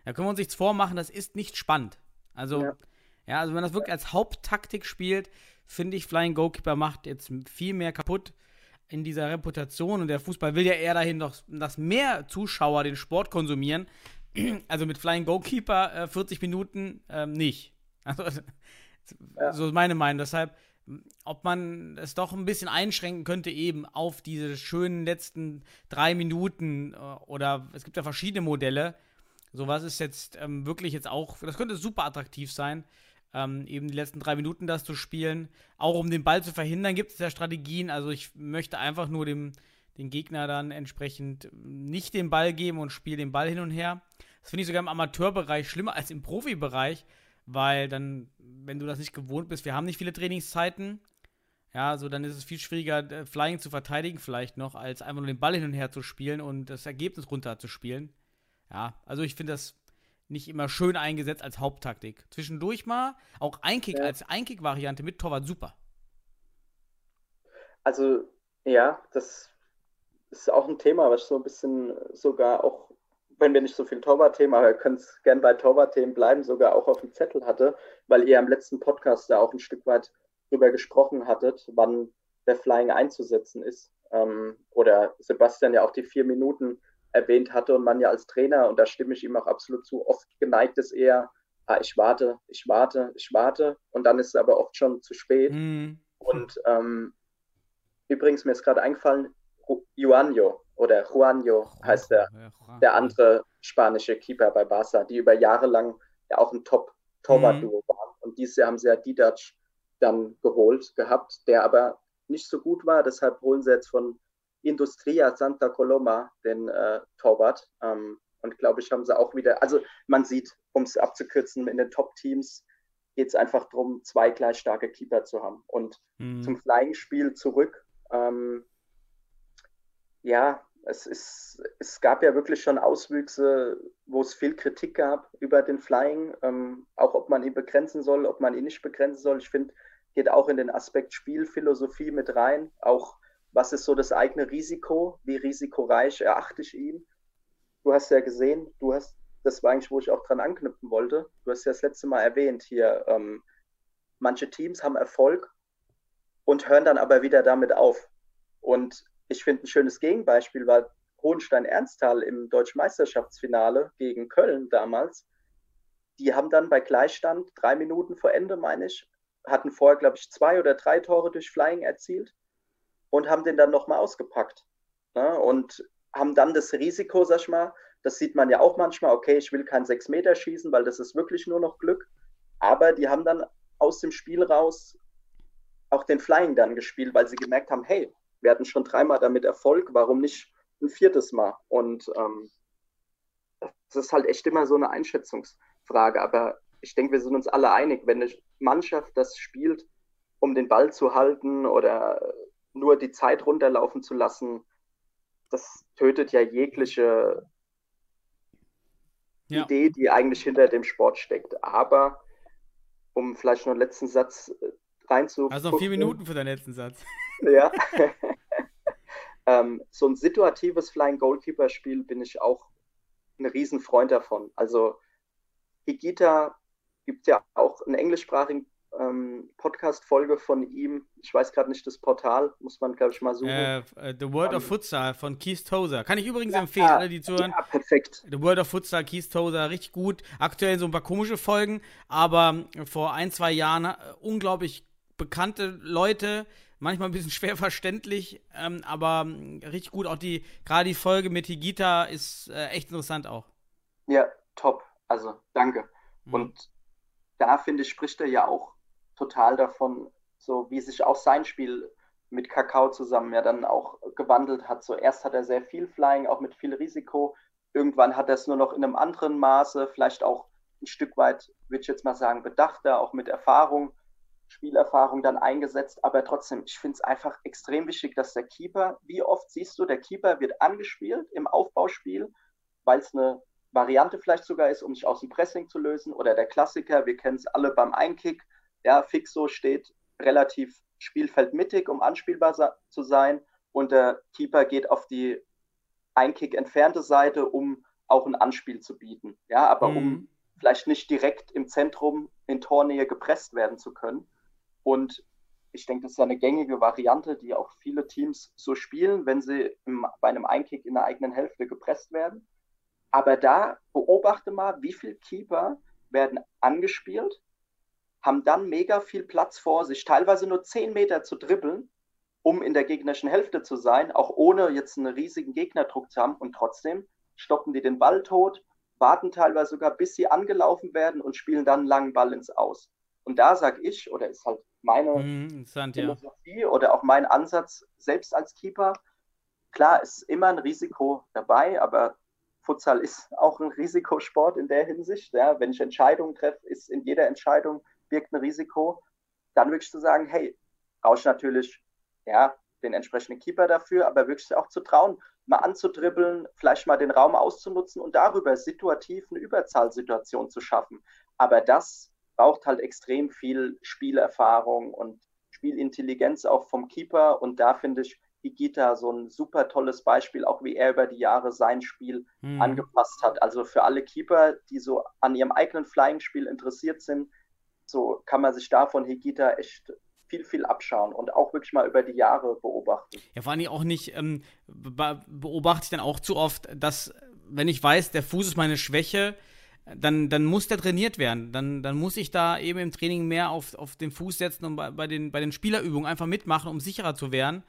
Da können wir uns nichts vormachen, das ist nicht spannend. Also, ja, Ja. also wenn das wirklich als Haupttaktik spielt, finde ich, Flying Goalkeeper macht jetzt viel mehr kaputt in dieser Reputation. Und der Fußball will ja eher dahin, doch, dass mehr Zuschauer den Sport konsumieren. Also mit Flying Goalkeeper äh, 40 Minuten ähm, nicht. Also, Ja. so ist meine Meinung. Deshalb, ob man es doch ein bisschen einschränken könnte, eben auf diese schönen letzten drei Minuten äh, oder es gibt ja verschiedene Modelle. Sowas ist jetzt ähm, wirklich jetzt auch, das könnte super attraktiv sein, ähm, eben die letzten drei Minuten das zu spielen. Auch um den Ball zu verhindern, gibt es ja Strategien. Also ich möchte einfach nur dem, den Gegner dann entsprechend nicht den Ball geben und spiele den Ball hin und her. Das finde ich sogar im Amateurbereich schlimmer als im Profibereich, weil dann, wenn du das nicht gewohnt bist, wir haben nicht viele Trainingszeiten. Ja, so dann ist es viel schwieriger, äh, Flying zu verteidigen vielleicht noch, als einfach nur den Ball hin und her zu spielen und das Ergebnis runterzuspielen. Ja, also ich finde das nicht immer schön eingesetzt als Haupttaktik. Zwischendurch mal, auch Einkick Ja. als Einkick-Variante mit Torwart super. Also, ja, das ist auch ein Thema, was so ein bisschen sogar auch, wenn wir nicht so viel Torwart-Thema, aber ihr könnt gern bei Torwart-Themen bleiben, sogar auch auf dem Zettel hatte, weil ihr am letzten Podcast da auch ein Stück weit drüber gesprochen hattet, wann der Flying einzusetzen ist. Ähm, oder Sebastian ja auch die vier Minuten erwähnt hatte und man ja als Trainer, und da stimme ich ihm auch absolut zu, oft geneigt ist eher, ah, ich warte, ich warte, ich warte, und dann ist es aber oft schon zu spät. Hm. Und ähm, übrigens, mir ist gerade eingefallen, Ju- Juanjo oder Juanjo heißt der, der andere spanische Keeper bei Barca, die über Jahre lang ja auch ein Top-Torwart-Duo waren. Und dieses Jahr haben sie ja Didac dann geholt gehabt, der aber nicht so gut war. Deshalb holen sie jetzt von Industria Santa Coloma den äh, Torwart. Ähm, und glaube ich, haben sie auch wieder, also man sieht, um es abzukürzen, in den Top-Teams geht es einfach darum, zwei gleich starke Keeper zu haben. Und Hm. zum Flying-Spiel zurück. Ähm, ja, es, ist, es gab ja wirklich schon Auswüchse, wo es viel Kritik gab über den Flying, ähm, auch ob man ihn begrenzen soll, ob man ihn nicht begrenzen soll. Ich finde, geht auch in den Aspekt Spielphilosophie mit rein. Auch was ist so das eigene Risiko, wie risikoreich erachte ich ihn. Du hast ja gesehen, du hast, das war eigentlich, wo ich auch dran anknüpfen wollte. Du hast ja das letzte Mal erwähnt hier, ähm, manche Teams haben Erfolg und hören dann aber wieder damit auf. Und ich finde, ein schönes Gegenbeispiel war Hohenstein-Ernsthal im Deutschen Meisterschaftsfinale gegen Köln damals. Die haben dann bei Gleichstand drei Minuten vor Ende, meine ich, hatten vorher, glaube ich, zwei oder drei Tore durch Flying erzielt und haben den dann nochmal ausgepackt. Ne? Und haben dann das Risiko, sag ich mal, das sieht man ja auch manchmal, okay, ich will kein sechs Meter schießen, weil das ist wirklich nur noch Glück. Aber die haben dann aus dem Spiel raus auch den Flying dann gespielt, weil sie gemerkt haben, hey, wir hatten schon dreimal damit Erfolg, warum nicht ein viertes Mal? Und ähm, das ist halt echt immer so eine Einschätzungsfrage. Aber ich denke, wir sind uns alle einig, wenn eine Mannschaft das spielt, um den Ball zu halten oder nur die Zeit runterlaufen zu lassen, das tötet ja jegliche Ja. Idee, die eigentlich hinter dem Sport steckt. Aber um vielleicht noch einen letzten Satz äh, reinzu. Also noch vier Minuten für deinen letzten Satz. Ja. ähm, so ein situatives Flying Goalkeeper Spiel bin ich auch ein Riesenfreund davon. Also Higita gibt ja auch einen englischsprachigen ähm, Podcast-Folge von ihm. Ich weiß gerade nicht das Portal, muss man, glaube ich, mal suchen. Äh, äh, The World of Futsal von Keith Tozer. Kann ich übrigens Ja, empfehlen, alle, die zuhören. Ja, perfekt. The World of Futsal, Keith Tozer, richtig gut. Aktuell so ein paar komische Folgen, aber vor ein, zwei Jahren äh, unglaublich bekannte Leute, manchmal ein bisschen schwer verständlich, ähm, aber ähm, richtig gut. Auch die, gerade die Folge mit Higita ist äh, echt interessant auch. Ja, top. Also, danke. Mhm. Und da, finde ich, spricht er ja auch total davon, so wie sich auch sein Spiel mit Kakao zusammen ja dann auch gewandelt hat. So erst hat er sehr viel Flying, auch mit viel Risiko. Irgendwann hat er es nur noch in einem anderen Maße, vielleicht auch ein Stück weit, würde ich jetzt mal sagen, bedachter, auch mit Erfahrung, Spielerfahrung dann eingesetzt. Aber trotzdem, ich finde es einfach extrem wichtig, dass der Keeper, wie oft siehst du, der Keeper wird angespielt im Aufbauspiel, weil es eine Variante vielleicht sogar ist, um sich aus dem Pressing zu lösen. Oder der Klassiker, wir kennen es alle beim Einkick. Ja, Fixo steht relativ spielfeldmittig, um anspielbar zu sein. Und der Keeper geht auf die Einkick entfernte Seite, um auch ein Anspiel zu bieten. Ja, aber Mhm. um vielleicht nicht direkt im Zentrum in Tornähe gepresst werden zu können. Und ich denke, das ist ja eine gängige Variante, die auch viele Teams so spielen, wenn sie im, bei einem Einkick in der eigenen Hälfte gepresst werden. Aber da beobachte mal, wie viele Keeper werden angespielt, haben dann mega viel Platz vor sich, teilweise nur 10 Meter zu dribbeln, um in der gegnerischen Hälfte zu sein, auch ohne jetzt einen riesigen Gegnerdruck zu haben. Und trotzdem stoppen die den Ball tot, warten teilweise sogar, bis sie angelaufen werden und spielen dann einen langen Ball ins Aus. Und da sage ich, oder ist halt meine Mhm, interessant, ja. Philosophie oder auch mein Ansatz selbst als Keeper. Klar, ist immer ein Risiko dabei, aber Futsal ist auch ein Risikosport in der Hinsicht. Ja. Wenn ich Entscheidungen treffe, ist in jeder Entscheidung birgt ein Risiko. Dann wirklich zu sagen, hey, brauche ich natürlich ja, den entsprechenden Keeper dafür, aber wirklich auch zu trauen, mal anzudribbeln, vielleicht mal den Raum auszunutzen und darüber situativ eine Überzahlsituation zu schaffen. Aber das braucht halt extrem viel Spielerfahrung und Spielintelligenz auch vom Keeper. Und da finde ich Higita so ein super tolles Beispiel, auch wie er über die Jahre sein Spiel Mhm. angepasst hat. Also für alle Keeper, die so an ihrem eigenen Flying-Spiel interessiert sind, so kann man sich da von Higita echt viel, viel abschauen und auch wirklich mal über die Jahre beobachten. Ja, vor allem auch nicht, ähm, be beobachte ich dann auch zu oft, dass, wenn ich weiß, der Fuß ist meine Schwäche, dann, dann muss der trainiert werden. Dann, dann muss ich da eben im Training mehr auf, auf den Fuß setzen und bei, bei, den, bei den Spielerübungen einfach mitmachen, um sicherer zu werden.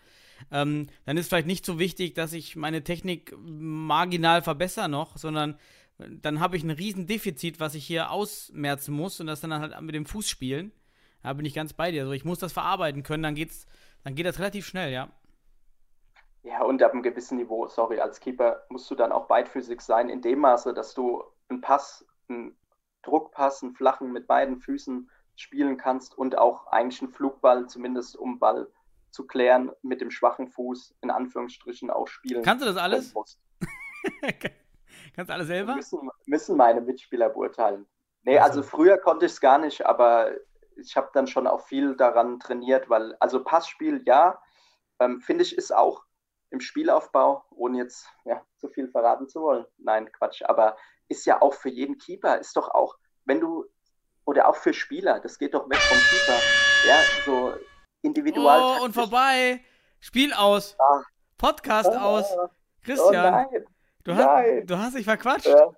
Ähm, dann ist vielleicht nicht so wichtig, dass ich meine Technik marginal verbessere noch, sondern dann habe ich ein Riesendefizit, was ich hier ausmerzen muss und das dann halt mit dem Fuß spielen. Da bin ich ganz bei dir. Also ich muss das verarbeiten können, dann geht's, dann geht das relativ schnell, ja. Ja, und ab einem gewissen Niveau, sorry, als Keeper musst du dann auch beidfüßig sein, in dem Maße, dass du einen Pass, einen Druckpass, einen flachen mit beiden Füßen spielen kannst und auch eigentlich einen Flugball, zumindest um Ball zu klären, mit dem schwachen Fuß in Anführungsstrichen auch spielen. Kannst du das alles? Kannst du alles selber? Müssen, müssen meine Mitspieler beurteilen. Nee, Ach so. also früher konnte ich es gar nicht, aber ich habe dann schon auch viel daran trainiert, weil, also Passspiel, ja, ähm, finde ich, ist auch im Spielaufbau, ohne jetzt ja, zu viel verraten zu wollen. Nein, Quatsch, aber ist ja auch für jeden Keeper, ist doch auch, wenn du, oder auch für Spieler, das geht doch weg vom Keeper, ja, so individual. Oh, und vorbei. Spiel aus. Ah. Podcast aus. Oh Christian, nein. Du, hast, nein. du hast dich verquatscht. Ja,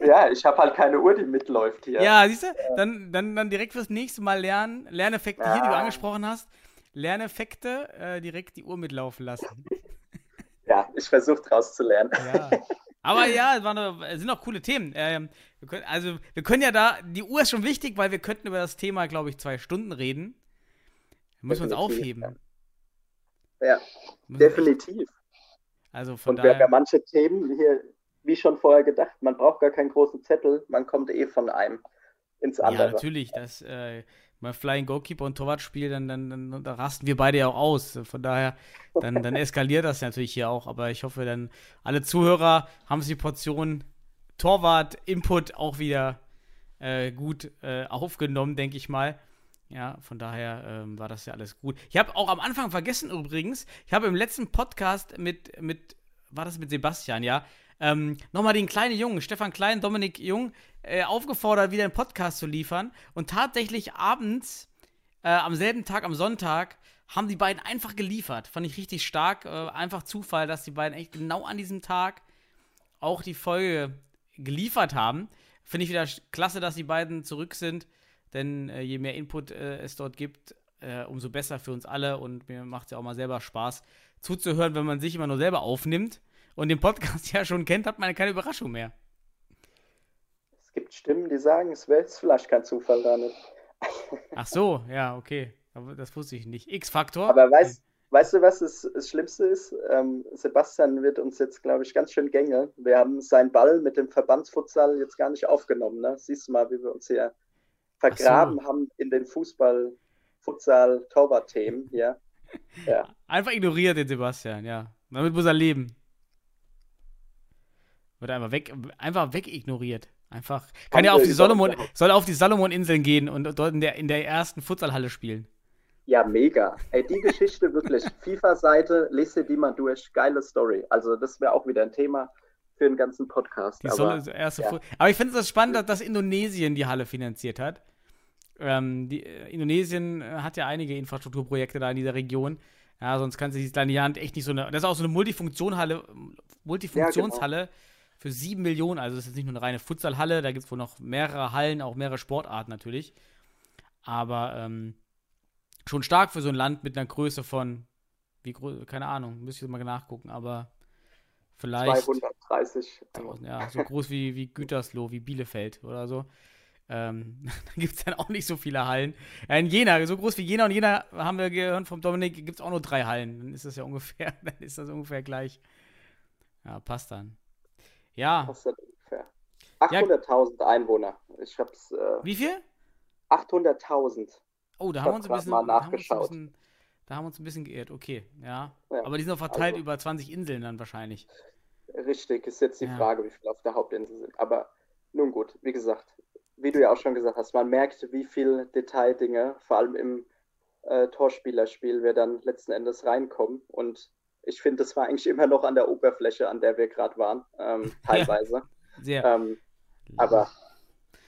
ja ich habe halt keine Uhr, die mitläuft hier. Ja, siehst du? Dann, dann, dann direkt fürs nächste Mal lernen. Lerneffekte hier, die du Ja. angesprochen hast. Lerneffekte, äh, direkt die Uhr mitlaufen lassen. Ja, ich versuche draus zu lernen. Ja. Aber ja, es, waren, es sind auch coole Themen. Ähm, wir können, also, wir können ja da, die Uhr ist schon wichtig, weil wir könnten über das Thema, glaube ich, zwei Stunden reden. Da müssen wir uns aufheben. Ja, definitiv. Also von Und wir haben ja daher. manche Themen hier, wie schon vorher gedacht, man braucht gar keinen großen Zettel, man kommt eh von einem ins Ja, andere. natürlich. Das, äh, mal Flying Goalkeeper und Torwartspiel, dann, dann, dann da rasten wir beide ja auch aus. Von daher, dann, dann eskaliert das natürlich hier auch. Aber ich hoffe, dann alle Zuhörer haben sich die Portion Torwart-Input auch wieder äh, gut äh, aufgenommen, denke ich mal. Ja, von daher ähm, war das ja alles gut. Ich habe auch am Anfang vergessen übrigens, ich habe im letzten Podcast mit, mit, war das mit Sebastian, ja, ähm, nochmal den kleinen Jungen, Stefan Klein, Dominik Jung, äh, aufgefordert, wieder einen Podcast zu liefern. Und tatsächlich abends äh, am selben Tag, am Sonntag, haben die beiden einfach geliefert. Fand ich richtig stark. Äh, einfach Zufall, dass die beiden echt genau an diesem Tag auch die Folge geliefert haben. Finde ich wieder klasse, dass die beiden zurück sind, denn äh, je mehr Input äh, es dort gibt, äh, umso besser für uns alle und mir macht es ja auch mal selber Spaß zuzuhören, wenn man sich immer nur selber aufnimmt und den Podcast ja schon kennt, hat man keine Überraschung mehr. Es gibt Stimmen, die sagen, es wäre jetzt vielleicht kein Zufall da nicht. Ach so, ja, okay. Aber das wusste ich nicht. X-Faktor. Aber weißt, weißt du, was das, das Schlimmste ist? Ähm, Sebastian wird uns jetzt, glaube ich, ganz schön gänge. Wir haben seinen Ball mit dem Verbandsfutsal jetzt gar nicht aufgenommen. Ne? Siehst du mal, wie wir uns hier vergraben so. haben in den Fußball, Futsal, Torwart-Themen. Ja. ja. Einfach ignoriert den Sebastian, ja. Damit muss er leben. Wird einfach weg, einfach wegignoriert. Einfach. Kann ja auf die Solomon, soll auf die Salomon-Inseln gehen und dort in der, in der ersten Futsalhalle spielen. Ja, mega. Ey, die Geschichte wirklich. FIFA-Seite, lese die mal durch. Geile Story. Also, das wäre auch wieder ein Thema für den ganzen Podcast. Die aber, erste ja. aber ich finde es spannend, dass Indonesien die Halle finanziert hat. Ähm, die, äh, Indonesien äh, hat ja einige Infrastrukturprojekte da in dieser Region. Ja, sonst kann sich das kleine Land echt nicht so eine. Das ist auch so eine Multifunktionshalle, Multifunktionshalle ja, genau. für sieben Millionen. Also, das ist nicht nur eine reine Futsalhalle, da gibt es wohl noch mehrere Hallen, auch mehrere Sportarten natürlich. Aber ähm, schon stark für so ein Land mit einer Größe von, wie groß, keine Ahnung, müsste ich mal nachgucken, aber vielleicht. 230. Ja, so groß wie, wie Gütersloh, wie Bielefeld oder so. Ähm, da gibt es dann auch nicht so viele Hallen. In Jena, so groß wie Jena und Jena haben wir gehört vom Dominik, gibt es auch nur drei Hallen. Dann ist das ja ungefähr, dann ist das ungefähr gleich. Ja, passt dann. Ja. Passt dann ungefähr. 800.000 ja. Einwohner. Ich hab's. Äh, wie viel? 800.000. Oh, da haben wir uns ein bisschen, mal nachgeschaut. Da haben, bisschen, da haben wir uns ein bisschen geirrt, okay, ja. ja Aber die sind auch verteilt also, über 20 Inseln dann wahrscheinlich. Richtig, ist jetzt die ja. Frage, wie viele auf der Hauptinsel sind. Aber nun gut, wie gesagt, wie du ja auch schon gesagt hast, man merkt, wie viel Detaildinge, vor allem im äh, Torspielerspiel, wir dann letzten Endes reinkommen. Und ich finde, das war eigentlich immer noch an der Oberfläche, an der wir gerade waren, ähm, teilweise. Sehr. Ähm, aber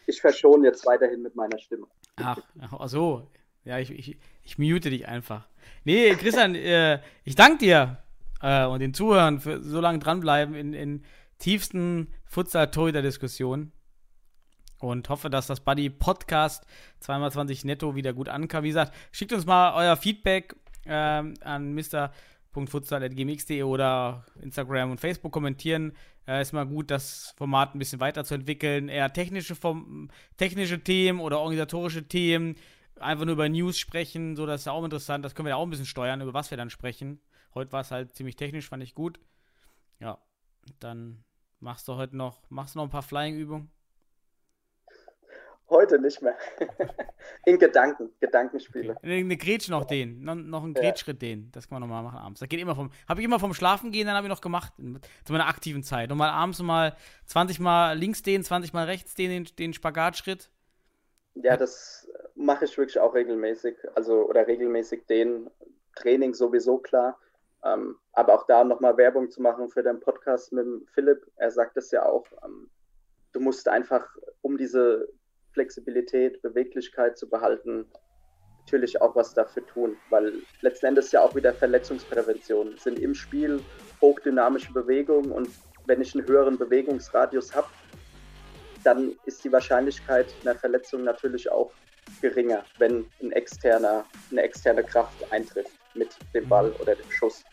ich verschone jetzt weiterhin mit meiner Stimme. Ach, ach so. Ja, ich, ich, ich mute dich einfach. Nee, Christian, äh, ich danke dir äh, und den Zuhörern für so lange dranbleiben in, in tiefsten Futsal-Torhüter-Diskussionen und hoffe, dass das Buddy Podcast 2x20 netto wieder gut ankam. Wie gesagt, schickt uns mal euer Feedback ähm, an mr.futsal.gmx.de oder Instagram und Facebook kommentieren. Äh, ist mal gut, das Format ein bisschen weiterzuentwickeln. Eher technische, Form technische Themen oder organisatorische Themen einfach nur über News sprechen, so das ist ja auch interessant. Das können wir ja auch ein bisschen steuern, über was wir dann sprechen. Heute war es halt ziemlich technisch, fand ich gut. Ja, dann machst du heute noch, machst du noch ein paar Flying-Übungen? Heute nicht mehr. In Gedanken, Gedankenspiele. Okay. Eine Grätsch noch den, noch, noch einen Grätschritt ja. den. Das kann man nochmal machen abends. Das geht immer vom, habe ich immer vom Schlafen gehen, dann habe ich noch gemacht, zu meiner aktiven Zeit. Nochmal abends nochmal 20 Mal links den, 20 Mal rechts den, den, den Spagatschritt. Ja, das mache ich wirklich auch regelmäßig. Also, oder regelmäßig den Training sowieso klar. Ähm, aber auch da nochmal Werbung zu machen für den Podcast mit Philipp. Er sagt es ja auch. Ähm, du musst einfach, um diese Flexibilität, Beweglichkeit zu behalten, natürlich auch was dafür tun, weil letzten Endes ja auch wieder Verletzungsprävention sind im Spiel hochdynamische Bewegungen und wenn ich einen höheren Bewegungsradius habe, dann ist die Wahrscheinlichkeit einer Verletzung natürlich auch geringer, wenn ein externer, eine externe Kraft eintrifft mit dem Ball oder dem Schuss.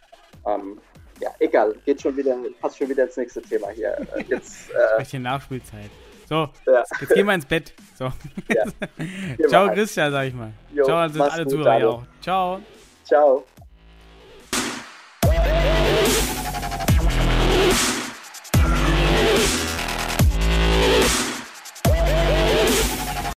Ähm, ja, egal, geht schon wieder, passt schon wieder ins nächste Thema hier. Äh, jetzt, äh, Nachspielzeit. So, ja. jetzt gehen wir ins Bett. So. Ja. Ciao, Christian, sag ich mal. Jo, Ciao, an alle Zuhörer auch. Ciao. Ciao.